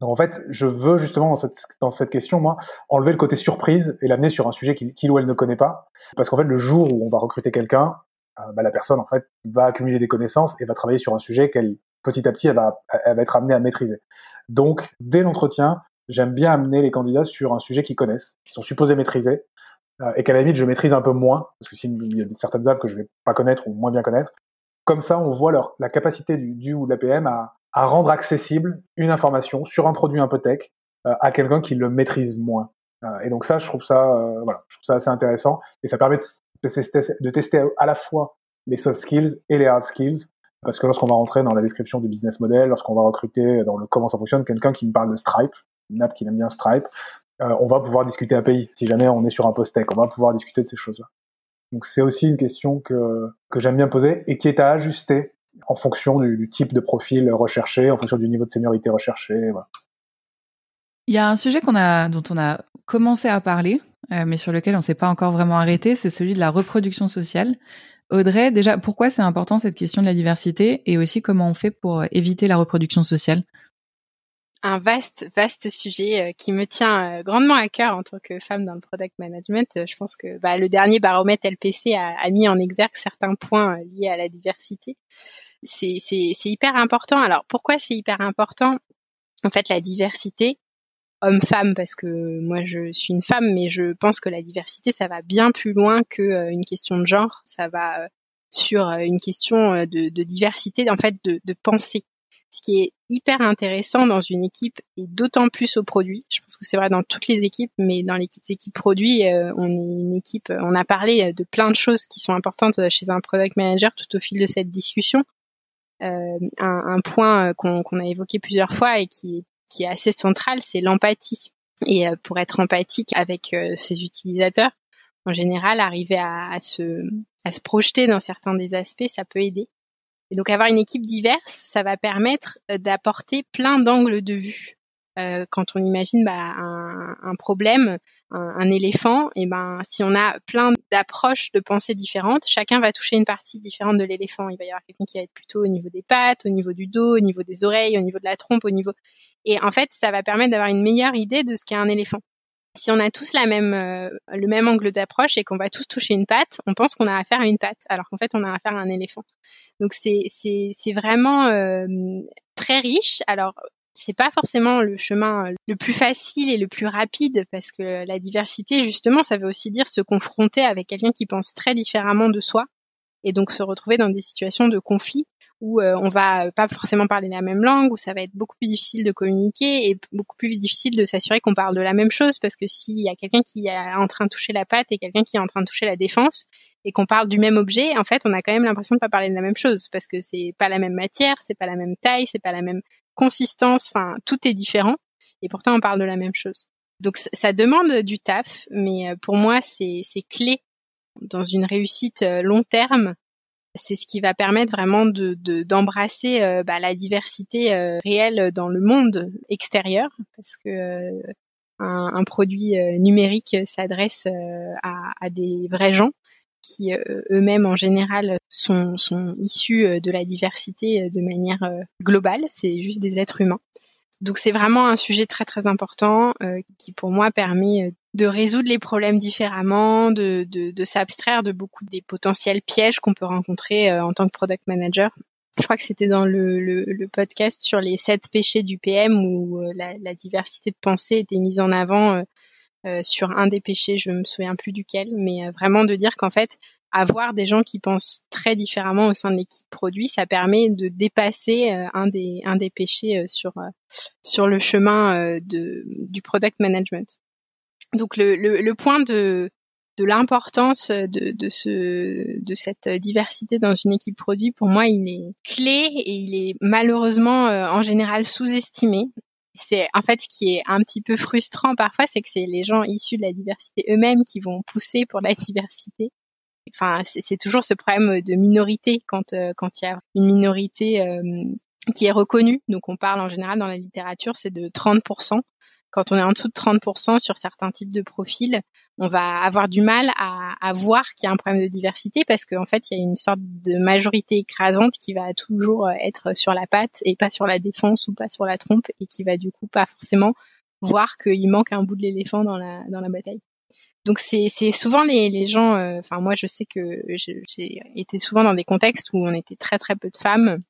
Donc en fait, je veux justement dans cette, dans cette question, moi, enlever le côté surprise et l'amener sur un sujet qu'il ou elle ne connaît pas. Parce qu'en fait, le jour où on va recruter quelqu'un, euh, bah, la personne en fait va accumuler des connaissances et va travailler sur un sujet qu'elle petit à petit elle va, elle va être amenée à maîtriser. Donc dès l'entretien, j'aime bien amener les candidats sur un sujet qu'ils connaissent, qu'ils sont supposés maîtriser, euh, et qu'à la limite je maîtrise un peu moins, parce que s'il y a certaines apps que je vais pas connaître ou moins bien connaître, comme ça on voit leur, la capacité du, du ou de l'APM à, à rendre accessible une information sur un produit un peu tech euh, à quelqu'un qui le maîtrise moins. Euh, et donc ça, je trouve ça, euh, voilà, je trouve ça assez intéressant et ça permet de, de, tester à la fois les soft skills et les hard skills parce que lorsqu'on va rentrer dans la description du business model, lorsqu'on va recruter dans le comment ça fonctionne, quelqu'un qui me parle de Stripe, une app qui aime bien Stripe, on va pouvoir discuter API. Si jamais on est sur un post tech, on va pouvoir discuter de ces choses-là. Donc c'est aussi une question que, que j'aime bien poser et qui est à ajuster en fonction du, type de profil recherché, en fonction du niveau de seniorité recherché. Il y a un sujet a, dont on a commencé à parler, euh, mais sur lequel on ne s'est pas encore vraiment arrêté, c'est celui de la reproduction sociale. Audrey, déjà, pourquoi c'est important cette question de la diversité et aussi comment on fait pour éviter la reproduction sociale? Un vaste, vaste sujet euh, qui me tient euh, grandement à cœur en tant que femme dans le product management. Euh, je pense que bah, le dernier baromètre LPC a, a, mis en exergue certains points liés à la diversité. C'est hyper important. Alors pourquoi c'est hyper important? En fait, la diversité, homme-femme, parce que moi je suis une femme, mais je pense que la diversité, ça va bien plus loin que une question de genre. Ça va sur une question de, de diversité, en fait, de, de pensée ce qui est hyper intéressant dans une équipe et d'autant plus au produit. Je pense que c'est vrai dans toutes les équipes, mais dans les équipes produits, euh, on est une équipe. Euh, on a parlé de plein de choses qui sont importantes chez un product manager tout au fil de cette discussion. Euh, un, point qu'on a évoqué plusieurs fois et qui, qui est assez central, c'est l'empathie. Et pour être empathique avec ses utilisateurs, en général, arriver à, se, projeter dans certains des aspects, ça peut aider. Et donc avoir une équipe diverse, ça va permettre euh, d'apporter plein d'angles de vue. Euh, quand on imagine bah, un, problème, un, un, éléphant, et ben si on a plein d'approches, de pensées différentes, chacun va toucher une partie différente de l'éléphant. Il va y avoir quelqu'un qui va être plutôt au niveau des pattes, au niveau du dos, au niveau des oreilles, au niveau de la trompe, au niveau et en fait ça va permettre d'avoir une meilleure idée de ce qu'est un éléphant si on a tous la même, euh, le même angle d'approche et qu'on va tous toucher une patte, on pense qu'on a affaire à une patte, alors qu'en fait on a affaire à un éléphant. Donc c'est vraiment euh, très riche. Alors c'est pas forcément le chemin euh, le plus facile et le plus rapide parce que la diversité justement ça veut aussi dire se confronter avec quelqu'un qui pense très différemment de soi et donc se retrouver dans des situations de conflit où euh, on va pas forcément parler la même langue, où ça va être beaucoup plus difficile de communiquer et beaucoup plus difficile de s'assurer qu'on parle de la même chose, parce que s'il y a quelqu'un qui est en train de toucher la patte et quelqu'un qui est en train de toucher la défense, et qu'on parle du même objet, en fait, on a quand même l'impression de pas parler de la même chose, parce que c'est pas la même matière, c'est pas la même taille, c'est pas la même consistance, enfin, tout est différent, et pourtant on parle de la même chose. Donc ça demande du taf, mais euh, pour moi c'est clé dans une réussite euh, long terme c'est ce qui va permettre vraiment de d'embrasser euh, bah, la diversité euh, réelle dans le monde extérieur, parce que euh, un, produit numérique s'adresse à, des vrais gens qui eux-mêmes en général sont issus de la diversité de manière globale. C'est juste des êtres humains. Donc c'est vraiment un sujet très très important qui pour moi permet de résoudre les problèmes différemment, de, de, de s'abstraire de beaucoup des potentiels pièges qu'on peut rencontrer euh, en tant que product manager. Je crois que c'était dans le, le, le, podcast sur les sept péchés du PM où euh, la, la, diversité de pensée était mise en avant euh, sur un des péchés, je me souviens plus duquel, mais vraiment de dire qu'en fait, avoir des gens qui pensent très différemment au sein de l'équipe produit, ça permet de dépasser un des un des péchés sur sur le chemin de du product management. Donc le, le, le point de, de l'importance de, de, ce, de cette diversité dans une équipe produit, pour moi, il est clé et il est malheureusement euh, en général sous-estimé. C'est en fait ce qui est un petit peu frustrant parfois, c'est que c'est les gens issus de la diversité eux-mêmes qui vont pousser pour la diversité. Enfin, c'est toujours ce problème de minorité quand quand il y a une minorité qui est reconnue. Donc, on parle en général dans la littérature, c'est de 30% quand on est en dessous de 30% sur certains types de profils, on va avoir du mal à, voir qu'il y a un problème de diversité parce qu'en fait, il y a une sorte de majorité écrasante qui va toujours être sur la patte et pas sur la défense ou pas sur la trompe et qui va du coup pas forcément voir qu'il manque un bout de l'éléphant dans la, dans la bataille. Donc c'est souvent les, les gens, euh, enfin moi je sais que j'ai été souvent dans des contextes où on était très très peu de femmes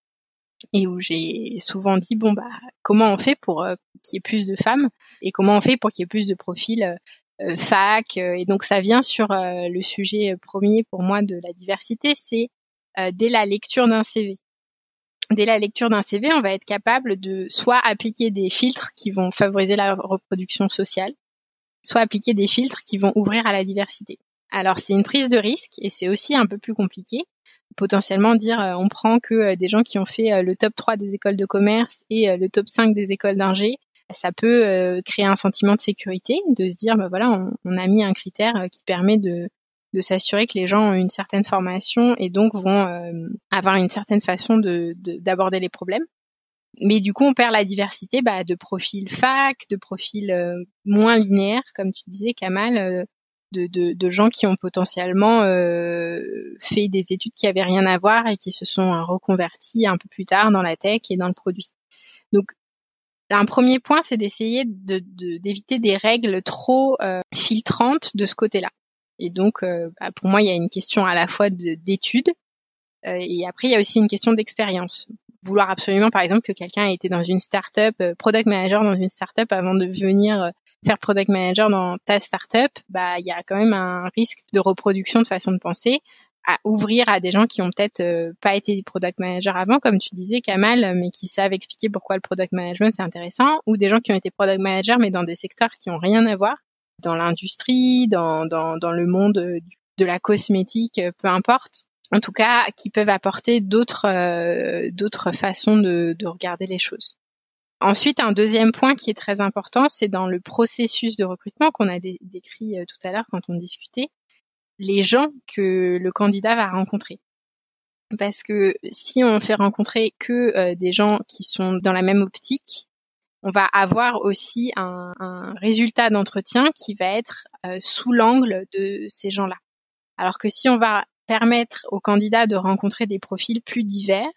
et où j'ai souvent dit bon bah comment on fait pour euh, qu'il y ait plus de femmes et comment on fait pour qu'il y ait plus de profils euh, euh fac et donc ça vient sur le sujet premier pour moi de la diversité c'est dès la lecture d'un CV dès la lecture d'un CV on va être capable de soit appliquer des filtres qui vont favoriser la reproduction sociale soit appliquer des filtres qui vont ouvrir à la diversité alors c'est une prise de risque et c'est aussi un peu plus compliqué potentiellement dire euh, on prend que euh, des gens qui ont fait euh, le top 3 des écoles de commerce et le top 5 des écoles d'ingé, ça peut créer un sentiment de sécurité, de se dire bah voilà, on, a mis un critère qui permet de s'assurer que les gens ont une certaine formation et donc vont avoir une certaine façon de d'aborder les problèmes. Mais du coup, on perd la diversité bah, de profils fac, de profils moins linéaires, comme tu disais, Kamal, de, de, gens qui ont potentiellement euh, fait des études qui avaient rien à voir et qui se sont euh, reconvertis un peu plus tard dans la tech et dans le produit. Donc un premier point, c'est d'essayer de, d'éviter des règles trop euh, filtrantes de ce côté-là. Et donc, bah, pour moi, il y a une question à la fois d'études et après, il y a aussi une question d'expérience. Vouloir absolument, par exemple, que quelqu'un ait été dans une startup, product manager dans une startup avant de venir faire product manager dans ta startup, bah il y a quand même un risque de reproduction de façon de penser à ouvrir à des gens qui ont peut-être euh, pas été product manager avant, comme tu disais, Kamal, mais qui savent expliquer pourquoi le product management c'est intéressant, ou des gens qui ont été product manager mais dans des secteurs qui ont rien à voir, dans l'industrie, dans, dans, dans le monde de la cosmétique, peu importe. En tout cas, qui peuvent apporter d'autres euh, façons de, de regarder les choses. Ensuite, un deuxième point qui est très important, c'est dans le processus de recrutement qu'on a décrit euh, tout à l'heure quand on discutait, les gens que le candidat va rencontrer. Parce que si on fait rencontrer que euh, des gens qui sont dans la même optique, on va avoir aussi un, résultat d'entretien qui va être sous l'angle de ces gens-là. Alors que si on va permettre aux candidats de rencontrer des profils plus divers,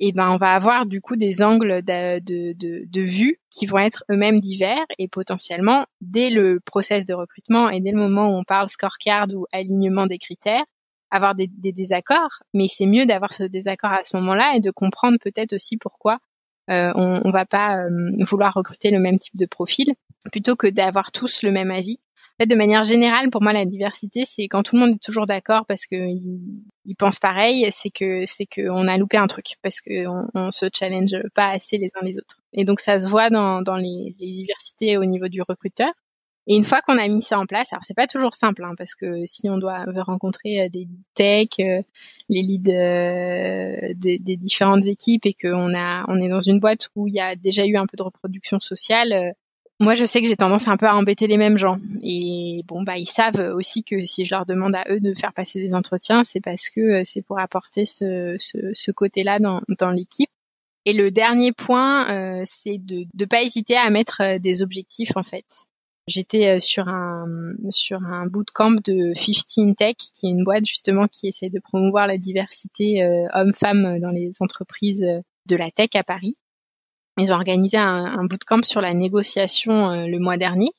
et ben on va avoir du coup des angles de, de, de, de vue qui vont être eux-mêmes divers et potentiellement dès le process de recrutement et dès le moment où on parle scorecard ou alignement des critères, avoir des, des désaccords, mais c'est mieux d'avoir ce désaccord à ce moment-là et de comprendre peut-être aussi pourquoi euh, on, on va pas euh, vouloir recruter le même type de profil plutôt que d'avoir tous le même avis fait, de manière générale, pour moi, la diversité, c'est quand tout le monde est toujours d'accord parce que ils, pensent pareil, c'est que c'est qu'on a loupé un truc parce que on, se challenge pas assez les uns les autres. Et donc ça se voit dans, dans les, les diversités au niveau du recruteur. Et une fois qu'on a mis ça en place, alors c'est pas toujours simple, hein, parce que si on doit rencontrer euh, des techs, euh, les leads euh, des, des, différentes équipes, et qu'on a, on est dans une boîte où il y a déjà eu un peu de reproduction sociale, moi, je sais que j'ai tendance un peu à embêter les mêmes gens. Et bon, bah, ils savent aussi que si je leur demande à eux de faire passer des entretiens, c'est parce que euh, c'est pour apporter ce, ce, ce côté-là dans, dans l'équipe. Et le dernier point, euh, c'est de ne pas hésiter à mettre euh, des objectifs, en fait. J'étais sur un sur un bootcamp de 15 Tech, qui est une boîte justement qui essaie de promouvoir la diversité homme-femme dans les entreprises de la tech à Paris. Ils ont organisé un, un bootcamp sur la négociation euh, le mois dernier.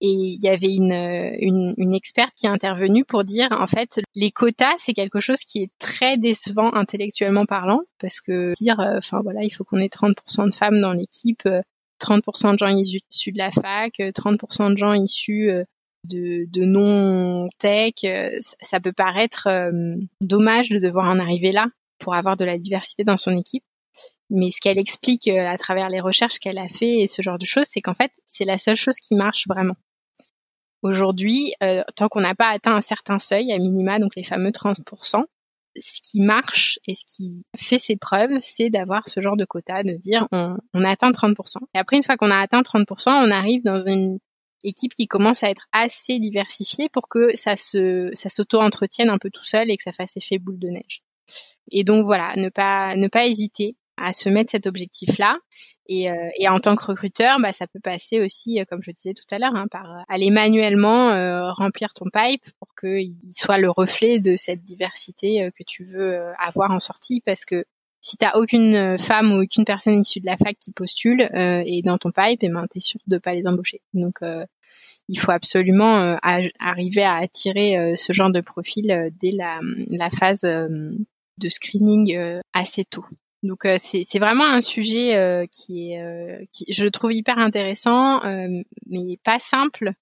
Et il y avait une, euh, une, une, experte qui est intervenue pour dire, en fait, les quotas, c'est quelque chose qui est très décevant intellectuellement parlant, parce que dire, euh, enfin voilà, il faut qu'on ait 30% de femmes dans l'équipe, 30% de gens issus de la fac, 30% de gens issus de, de non-tech, ça peut paraître dommage de devoir en arriver là pour avoir de la diversité dans son équipe. Mais ce qu'elle explique euh, à travers les recherches qu'elle a fait et ce genre de choses, c'est qu'en fait, c'est la seule chose qui marche vraiment. Aujourd'hui, euh, tant qu'on n'a pas atteint un certain seuil, à minima, donc les fameux 30%, ce qui marche et ce qui fait ses preuves, c'est d'avoir ce genre de quota, de dire on, on a atteint 30%. Et après, une fois qu'on a atteint 30%, on arrive dans une équipe qui commence à être assez diversifiée pour que ça se s'auto-entretienne un peu tout seul et que ça fasse effet boule de neige. Et donc voilà, ne pas ne pas hésiter à se mettre cet objectif-là. Et, euh, et, en tant que recruteur, bah, ça peut passer aussi, euh, comme je disais tout à l'heure, hein, par euh, aller manuellement remplir ton pipe pour qu'il soit le reflet de cette diversité que tu veux avoir en sortie. Parce que si t'as aucune femme ou aucune personne issue de la fac qui postule et dans ton pipe, et ben t'es sûr de pas les embaucher. Donc il faut absolument arriver à attirer ce genre de profil dès la, la phase de screening assez tôt. Donc euh, c'est vraiment un sujet euh, qui est, euh, qui, je trouve hyper intéressant, mais pas simple.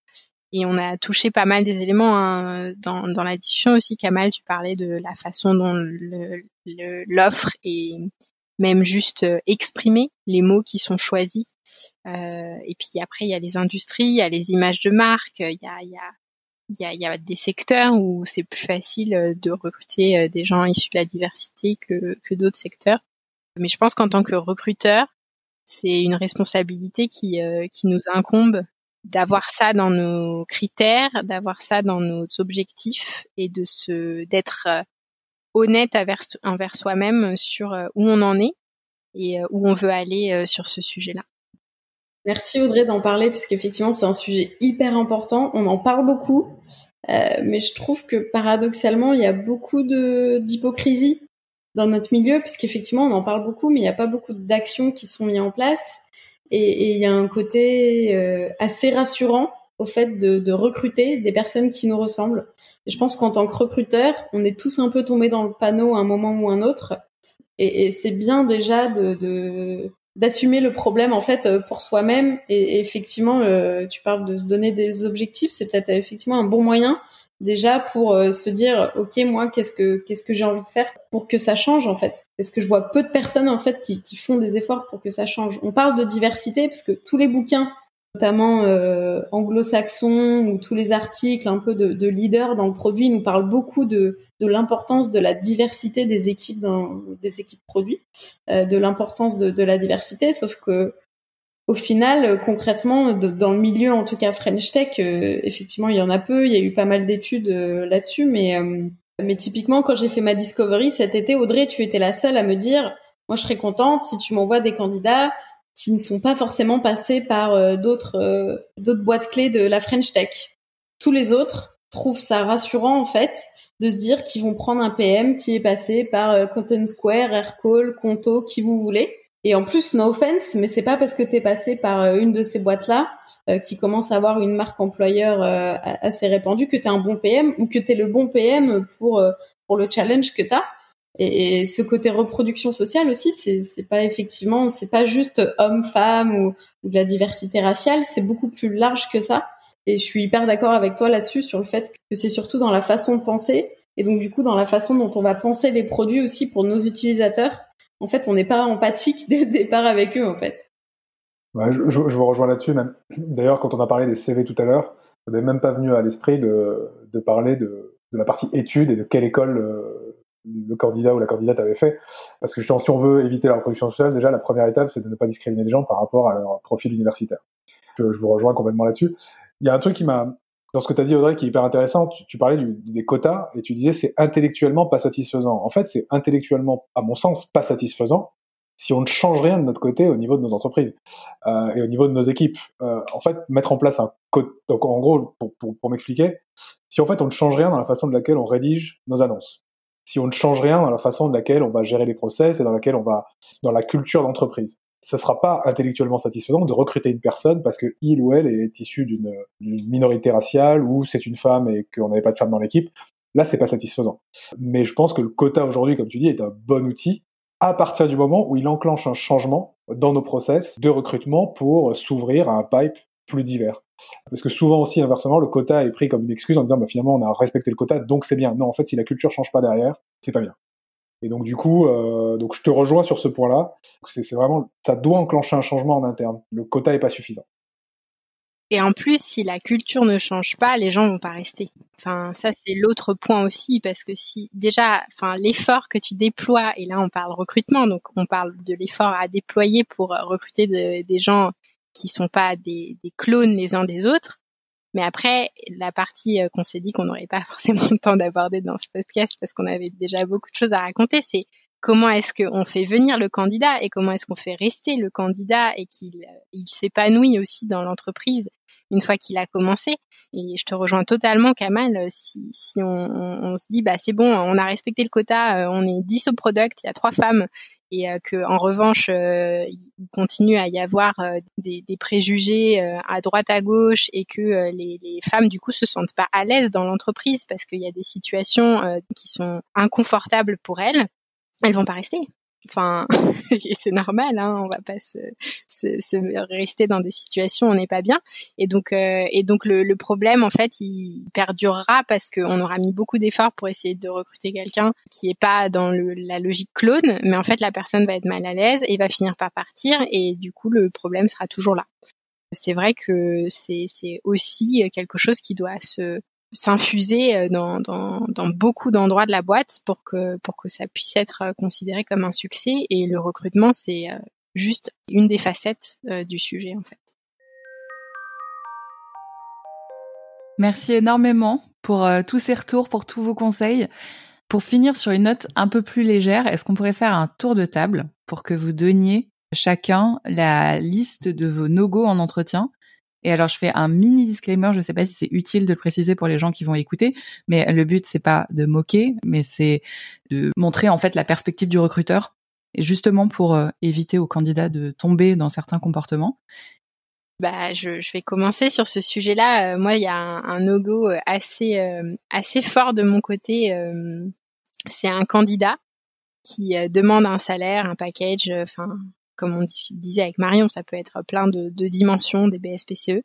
Et on a touché pas mal des éléments hein, dans, dans la discussion aussi. Kamal, tu parlais de la façon dont l'offre est même juste exprimée, les mots qui sont choisis. et puis après, il y a les industries, il y a les images de marque, il y a, des secteurs où c'est plus facile de recruter des gens issus de la diversité que d'autres secteurs. Mais je pense qu'en tant que recruteur, c'est une responsabilité qui, euh, qui nous incombe d'avoir ça dans nos critères, d'avoir ça dans nos objectifs et de se d'être euh, honnête envers, soi-même sur euh, où on en est et où on veut aller sur ce sujet-là. Merci Audrey d'en parler parce qu'effectivement c'est un sujet hyper important. On en parle beaucoup, mais je trouve que paradoxalement il y a beaucoup d'hypocrisie dans notre milieu, puisqu'effectivement, on en parle beaucoup, mais il n'y a pas beaucoup d'actions qui sont mises en place. Et il y a un côté euh, assez rassurant au fait de, de, recruter des personnes qui nous ressemblent. Je pense qu'en tant que recruteur, on est tous un peu tombés dans le panneau à un moment ou un autre. Et, c'est bien déjà de d'assumer le problème en fait pour soi-même. Et, effectivement, euh, tu parles de se donner des objectifs, c'est peut-être effectivement un bon moyen déjà pour euh, se dire ok moi qu'est-ce que qu'est-ce que j'ai envie de faire pour que ça change en fait. Parce que je vois peu de personnes en fait qui, qui font des efforts pour que ça change. On parle de diversité parce que tous les bouquins notamment euh, anglo-saxons ou tous les articles un peu de, de leaders dans le produit nous parlent beaucoup de de l'importance de la diversité des équipes dans des équipes produits euh, de l'importance de, de la diversité sauf que au final, euh, concrètement, dans le milieu, en tout cas French Tech, euh, effectivement, il y en a peu. Il y a eu pas mal d'études euh, là-dessus, mais mais typiquement, quand j'ai fait ma discovery cet été, Audrey, tu étais la seule à me dire, moi, je serais contente si tu m'envoies des candidats qui ne sont pas forcément passés par d'autres d'autres boîtes clés de la French Tech. Tous les autres trouvent ça rassurant en fait de se dire qu'ils vont prendre un PM qui est passé par Content Square, Aircall, Conto, qui vous voulez et en plus, no offense, mais c'est pas parce que tu es passé par euh, une de ces boîtes-là euh, qui commence à avoir une marque employeur euh, assez répandue que tu es un bon PM ou que tu es le bon PM pour pour le challenge que tu as. Et, ce côté reproduction sociale aussi, c'est pas effectivement, c'est pas juste homme-femme ou, de la diversité raciale, c'est beaucoup plus large que ça. Et je suis hyper d'accord avec toi là-dessus sur le fait que c'est surtout dans la façon de penser et donc du coup dans la façon dont on va penser les produits aussi pour nos utilisateurs en fait, on n'est pas empathique dès le départ avec eux, en fait. je, vous rejoins là-dessus même. D'ailleurs, quand on a parlé des CV tout à l'heure, ça n'avait même pas venu à l'esprit de, parler de, la partie études et de quelle école euh, le candidat ou la candidate avait fait. Parce que si on veut éviter la reproduction sociale, déjà, la première étape, c'est de ne pas discriminer les gens par rapport à leur profil universitaire. je vous rejoins complètement là-dessus. Il y a un truc qui m'a dans ce que tu as dit, Audrey, qui est hyper intéressant, tu, parlais des quotas et tu disais c'est intellectuellement pas satisfaisant. En fait, c'est intellectuellement, à mon sens, pas satisfaisant si on ne change rien de notre côté au niveau de nos entreprises euh, et au niveau de nos équipes. Euh, en fait, mettre en place un code, donc en gros, pour, pour, pour m'expliquer, si en fait on ne change rien dans la façon de laquelle on rédige nos annonces, si on ne change rien dans la façon de laquelle on va gérer les process et dans laquelle on va, dans la culture d'entreprise, ça sera pas intellectuellement satisfaisant de recruter une personne parce que il ou elle est issu d'une minorité raciale ou c'est une femme et qu'on n'avait pas de femme dans l'équipe. Là, c'est pas satisfaisant. Mais je pense que le quota aujourd'hui, comme tu dis, est un bon outil à partir du moment où il enclenche un changement dans nos process de recrutement pour s'ouvrir à un pipe plus divers. Parce que souvent aussi, inversement, le quota est pris comme une excuse en disant bah, finalement on a respecté le quota, donc c'est bien. Non, en fait, si la culture change pas derrière, c'est pas bien. Et donc du coup, euh, donc je te rejoins sur ce point-là. C'est vraiment, ça doit enclencher un changement en interne. Le quota est pas suffisant. Et en plus, si la culture ne change pas, les gens vont pas rester. Enfin, ça c'est l'autre point aussi parce que si déjà, enfin l'effort que tu déploies et là on parle recrutement, donc on parle de l'effort à déployer pour recruter des gens qui sont pas des clones les uns des autres. Mais après, la partie qu'on s'est dit qu'on n'aurait pas forcément le temps d'aborder dans ce podcast parce qu'on avait déjà beaucoup de choses à raconter, c'est comment est-ce qu'on fait venir le candidat et comment est-ce qu'on fait rester le candidat et qu'il il s'épanouit aussi dans l'entreprise une fois qu'il a commencé. Et je te rejoins totalement, Kamal. Si, si on, on, se dit, bah c'est bon, on a respecté le quota, euh, on est 10 au product, il y a trois femmes, et euh, que en revanche, euh, il continue à y avoir des, des, préjugés à droite à gauche et que les, les, femmes du coup se sentent pas à l'aise dans l'entreprise parce qu'il y a des situations qui sont inconfortables pour elles elles vont pas rester. Enfin, c'est normal, hein, on va pas se, se, se, rester dans des situations où on n'est pas bien. Et donc, euh, et donc le, le, problème, en fait, il perdurera parce qu'on aura mis beaucoup d'efforts pour essayer de recruter quelqu'un qui est pas dans le, la logique clone, mais en fait, la personne va être mal à l'aise et va finir par partir, et du coup, le problème sera toujours là. C'est vrai que c'est aussi quelque chose qui doit se s'infuser euh, dans, beaucoup d'endroits de la boîte pour que, pour que ça puisse être euh, considéré comme un succès. Et le recrutement, c'est euh, juste une des facettes du sujet, en fait. Merci énormément pour tous ces retours, pour tous vos conseils. Pour finir sur une note un peu plus légère, est-ce qu'on pourrait faire un tour de table pour que vous donniez chacun la liste de vos no-go en entretien? Et alors, je fais un mini disclaimer. Je sais pas si c'est utile de le préciser pour les gens qui vont écouter, mais le but c'est pas de moquer, mais c'est de montrer en fait la perspective du recruteur, justement pour euh, éviter aux candidats de tomber dans certains comportements. Bah, je, vais commencer sur ce sujet-là. Euh, moi, il y a un, no-go euh, assez assez fort de mon côté. c'est un candidat qui demande un salaire, un package, enfin comme on disait avec Marion, ça peut être plein de, dimensions des BSPCE.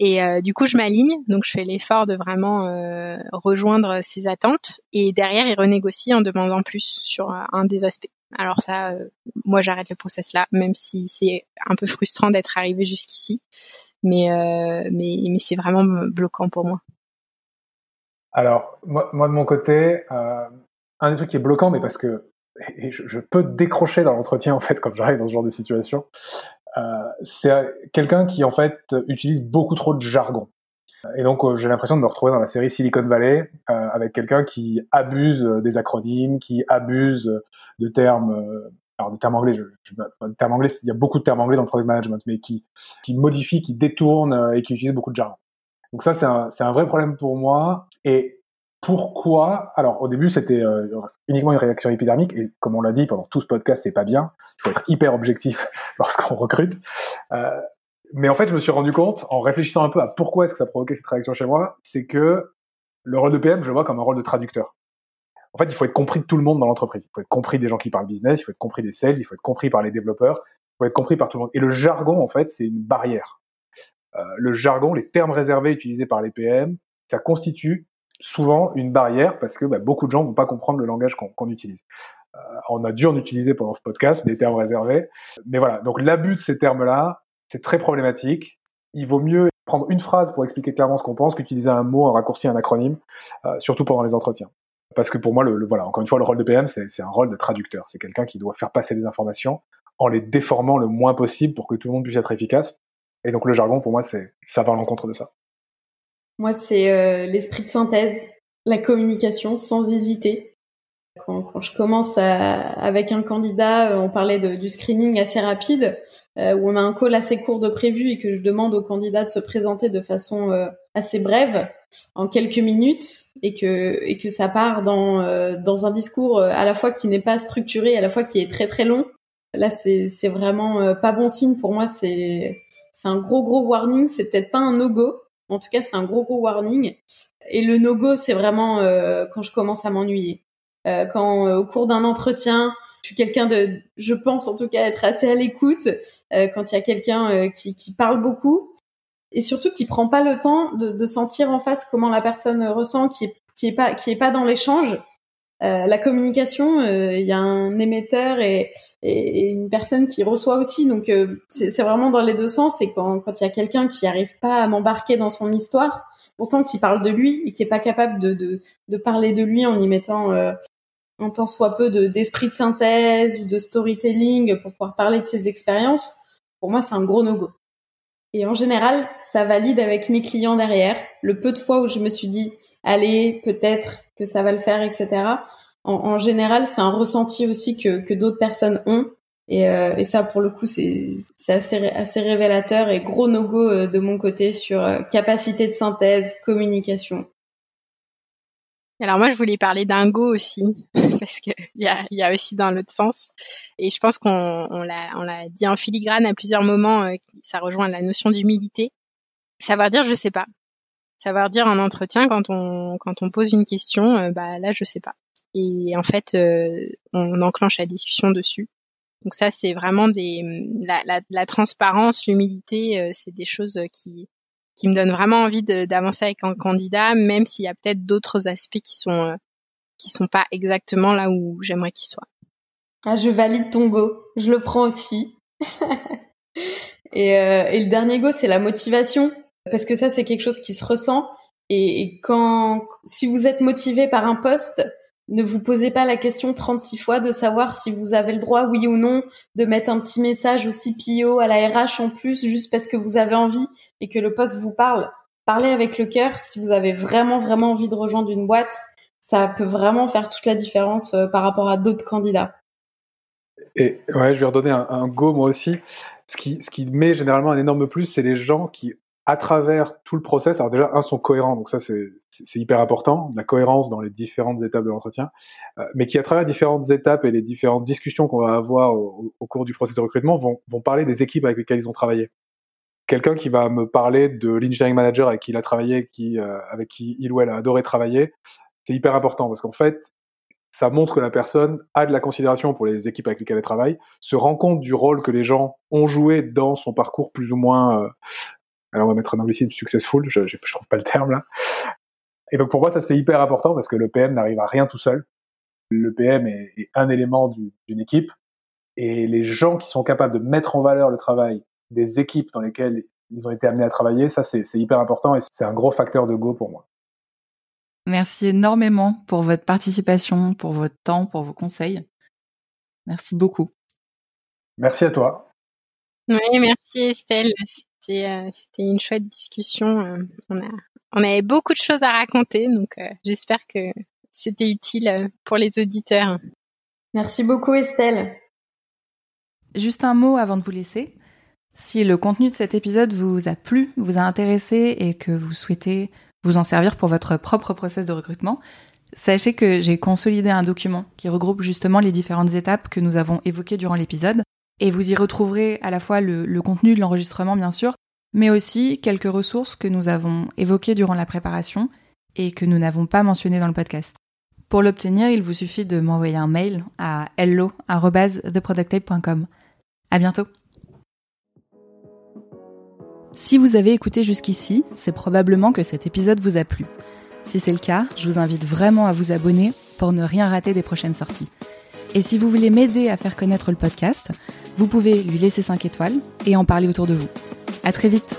Et euh, du coup, je m'aligne, donc je fais l'effort de vraiment euh, rejoindre ses attentes. Et derrière, il renégocie en demandant plus sur euh, un des aspects. Alors ça, moi, j'arrête le process là, même si c'est un peu frustrant d'être arrivé jusqu'ici. Mais, mais, mais c'est vraiment bloquant pour moi. Alors, moi, moi de mon côté, un des trucs qui est bloquant, mais parce que et je, je, peux décrocher dans l'entretien en fait quand j'arrive dans ce genre de situation. Euh, c'est quelqu'un qui en fait utilise beaucoup trop de jargon. Et donc euh, j'ai l'impression de me retrouver dans la série Silicon Valley euh, avec quelqu'un qui abuse des acronymes, qui abuse de termes, euh, alors des termes anglais. Je, je, termes anglais, il y a beaucoup de termes anglais dans le product management, mais qui qui modifie, qui détourne et qui utilise beaucoup de jargon. Donc ça c'est un, c'est un vrai problème pour moi. Et pourquoi Alors au début c'était euh, uniquement une réaction épidermique et comme on l'a dit pendant tout ce podcast c'est pas bien. Il faut être hyper objectif lorsqu'on recrute. Euh, mais en fait je me suis rendu compte en réfléchissant un peu à pourquoi est-ce que ça provoquait cette réaction chez moi, c'est que le rôle de PM je le vois comme un rôle de traducteur. En fait il faut être compris de tout le monde dans l'entreprise. Il faut être compris des gens qui parlent business, il faut être compris des sales, il faut être compris par les développeurs, il faut être compris par tout le monde. Et le jargon en fait c'est une barrière. Euh, le jargon, les termes réservés utilisés par les PM, ça constitue souvent une barrière parce que bah, beaucoup de gens vont pas comprendre le langage qu'on utilise. Euh, on a dû en utiliser pendant ce podcast des termes réservés, mais voilà. Donc l'abus de ces termes-là, c'est très problématique. Il vaut mieux prendre une phrase pour expliquer clairement ce qu'on pense qu'utiliser un mot, un raccourci, un acronyme, euh, surtout pendant les entretiens. Parce que pour moi, le, voilà, encore une fois, le rôle de PM, c'est un rôle de traducteur. C'est quelqu'un qui doit faire passer les informations en les déformant le moins possible pour que tout le monde puisse être efficace. Et donc le jargon, pour moi, c'est ça va à l'encontre de ça. Moi, c'est euh, l'esprit de synthèse, la communication sans hésiter. Quand, quand je commence à, avec un candidat, euh, on parlait de, du screening assez rapide, euh, où on a un call assez court de prévu et que je demande au candidat de se présenter de façon assez brève, en quelques minutes, et que, et que ça part dans, dans un discours à la fois qui n'est pas structuré, à la fois qui est très très long. Là, c'est vraiment pas bon signe pour moi. C'est un gros gros warning. C'est peut-être pas un no-go, en tout cas, c'est un gros gros warning. Et le no-go, c'est vraiment euh, quand je commence à m'ennuyer. Euh, quand euh, au cours d'un entretien, je suis quelqu'un de, je pense en tout cas être assez à l'écoute. quand il y a quelqu'un qui, qui parle beaucoup et surtout qui prend pas le temps de, de sentir en face comment la personne ressent, qui qui est pas qui est pas dans l'échange. Euh, la communication, euh, il y a un émetteur et, et, une personne qui reçoit aussi. Donc euh, c'est vraiment dans les deux sens. Et quand il y a quelqu'un qui n'arrive pas à m'embarquer dans son histoire, pourtant qui parle de lui et qui est pas capable de, de, de parler de lui en y mettant un tant soit peu d'esprit de, synthèse ou de storytelling pour pouvoir parler de ses expériences, pour moi c'est un gros no-go. Et en général, ça valide avec mes clients derrière. Le peu de fois où je me suis dit, allez, peut-être que ça va le faire, etc. En, général, c'est un ressenti aussi que, d'autres personnes ont. Et, euh, et, ça, pour le coup, c'est assez, assez révélateur et gros no-go euh, de mon côté sur euh, capacité de synthèse, communication. Alors moi, je voulais parler d'un go aussi, parce qu'il y a, y a aussi dans l'autre sens. Et je pense qu'on on l'a, on l'a dit en filigrane à plusieurs moments, ça rejoint la notion d'humilité. Savoir dire je sais pas. Savoir dire en entretien quand on, quand on pose une question, bah là je sais pas. Et en fait, on enclenche la discussion dessus. Donc ça, c'est vraiment des la, la, la transparence, l'humilité, euh, c'est des choses qui qui me donnent vraiment envie d'avancer avec un candidat, même s'il y a peut-être d'autres aspects qui sont euh, qui sont pas exactement là où j'aimerais qu'ils soient. Ah, je valide ton go, je le prends aussi. et, euh, et le dernier go, c'est la motivation, parce que ça, c'est quelque chose qui se ressent. Et, et quand si vous êtes motivé par un poste, ne vous posez pas la question 36 fois de savoir si vous avez le droit, oui ou non, de mettre un petit message au CPO, à la RH en plus, juste parce que vous avez envie et que le poste vous parle. Parlez avec le cœur si vous avez vraiment, vraiment envie de rejoindre une boîte. Ça peut vraiment faire toute la différence euh, par rapport à d'autres candidats. Et ouais, je vais redonner un, un go moi aussi. Ce qui, ce qui met généralement un énorme plus, c'est les gens qui à travers tout le process, alors déjà, un, sont cohérents, donc ça c'est hyper important, la cohérence dans les différentes étapes de l'entretien, euh, mais qui à travers différentes étapes et les différentes discussions qu'on va avoir au, cours du processus de recrutement vont, parler des équipes avec lesquelles ils ont travaillé. Quelqu'un qui va me parler de l'engineering manager avec qui il a travaillé, qui, euh, avec qui il ou elle a adoré travailler, c'est hyper important parce qu'en fait, ça montre que la personne a de la considération pour les équipes avec lesquelles elle travaille, se rend compte du rôle que les gens ont joué dans son parcours plus ou moins euh, alors on va mettre un anglicisme successful, je, je, trouve pas le terme là. Et donc pour moi ça c'est hyper important parce que le PM n'arrive à rien tout seul. Le PM est, un élément d'une équipe et les gens qui sont capables de mettre en valeur le travail des équipes dans lesquelles ils ont été amenés à travailler, ça c'est hyper important et c'est un gros facteur de go pour moi. Merci énormément pour votre participation, pour votre temps, pour vos conseils. Merci beaucoup. Merci à toi. Oui, merci Estelle. C'était une chouette discussion. Euh, on a on avait beaucoup de choses à raconter, donc euh, j'espère que c'était utile pour les auditeurs. Merci beaucoup Estelle. Juste un mot avant de vous laisser. Si le contenu de cet épisode vous a plu, vous a intéressé et que vous souhaitez vous en servir pour votre propre process de recrutement, sachez que j'ai consolidé un document qui regroupe justement les différentes étapes que nous avons évoquées durant l'épisode et vous y retrouverez à la fois le, contenu de l'enregistrement, bien sûr, mais aussi quelques ressources que nous avons évoquées durant la préparation et que nous n'avons pas mentionnées dans le podcast. Pour l'obtenir, il vous suffit de m'envoyer un mail à hello@theproducttape.com. À bientôt. Si vous avez écouté jusqu'ici, c'est probablement que cet épisode vous a plu. Si c'est le cas, je vous invite vraiment à vous abonner pour ne rien rater des prochaines sorties. Et si vous voulez m'aider à faire connaître le podcast, vous pouvez lui laisser 5 étoiles et en parler autour de vous. À très vite!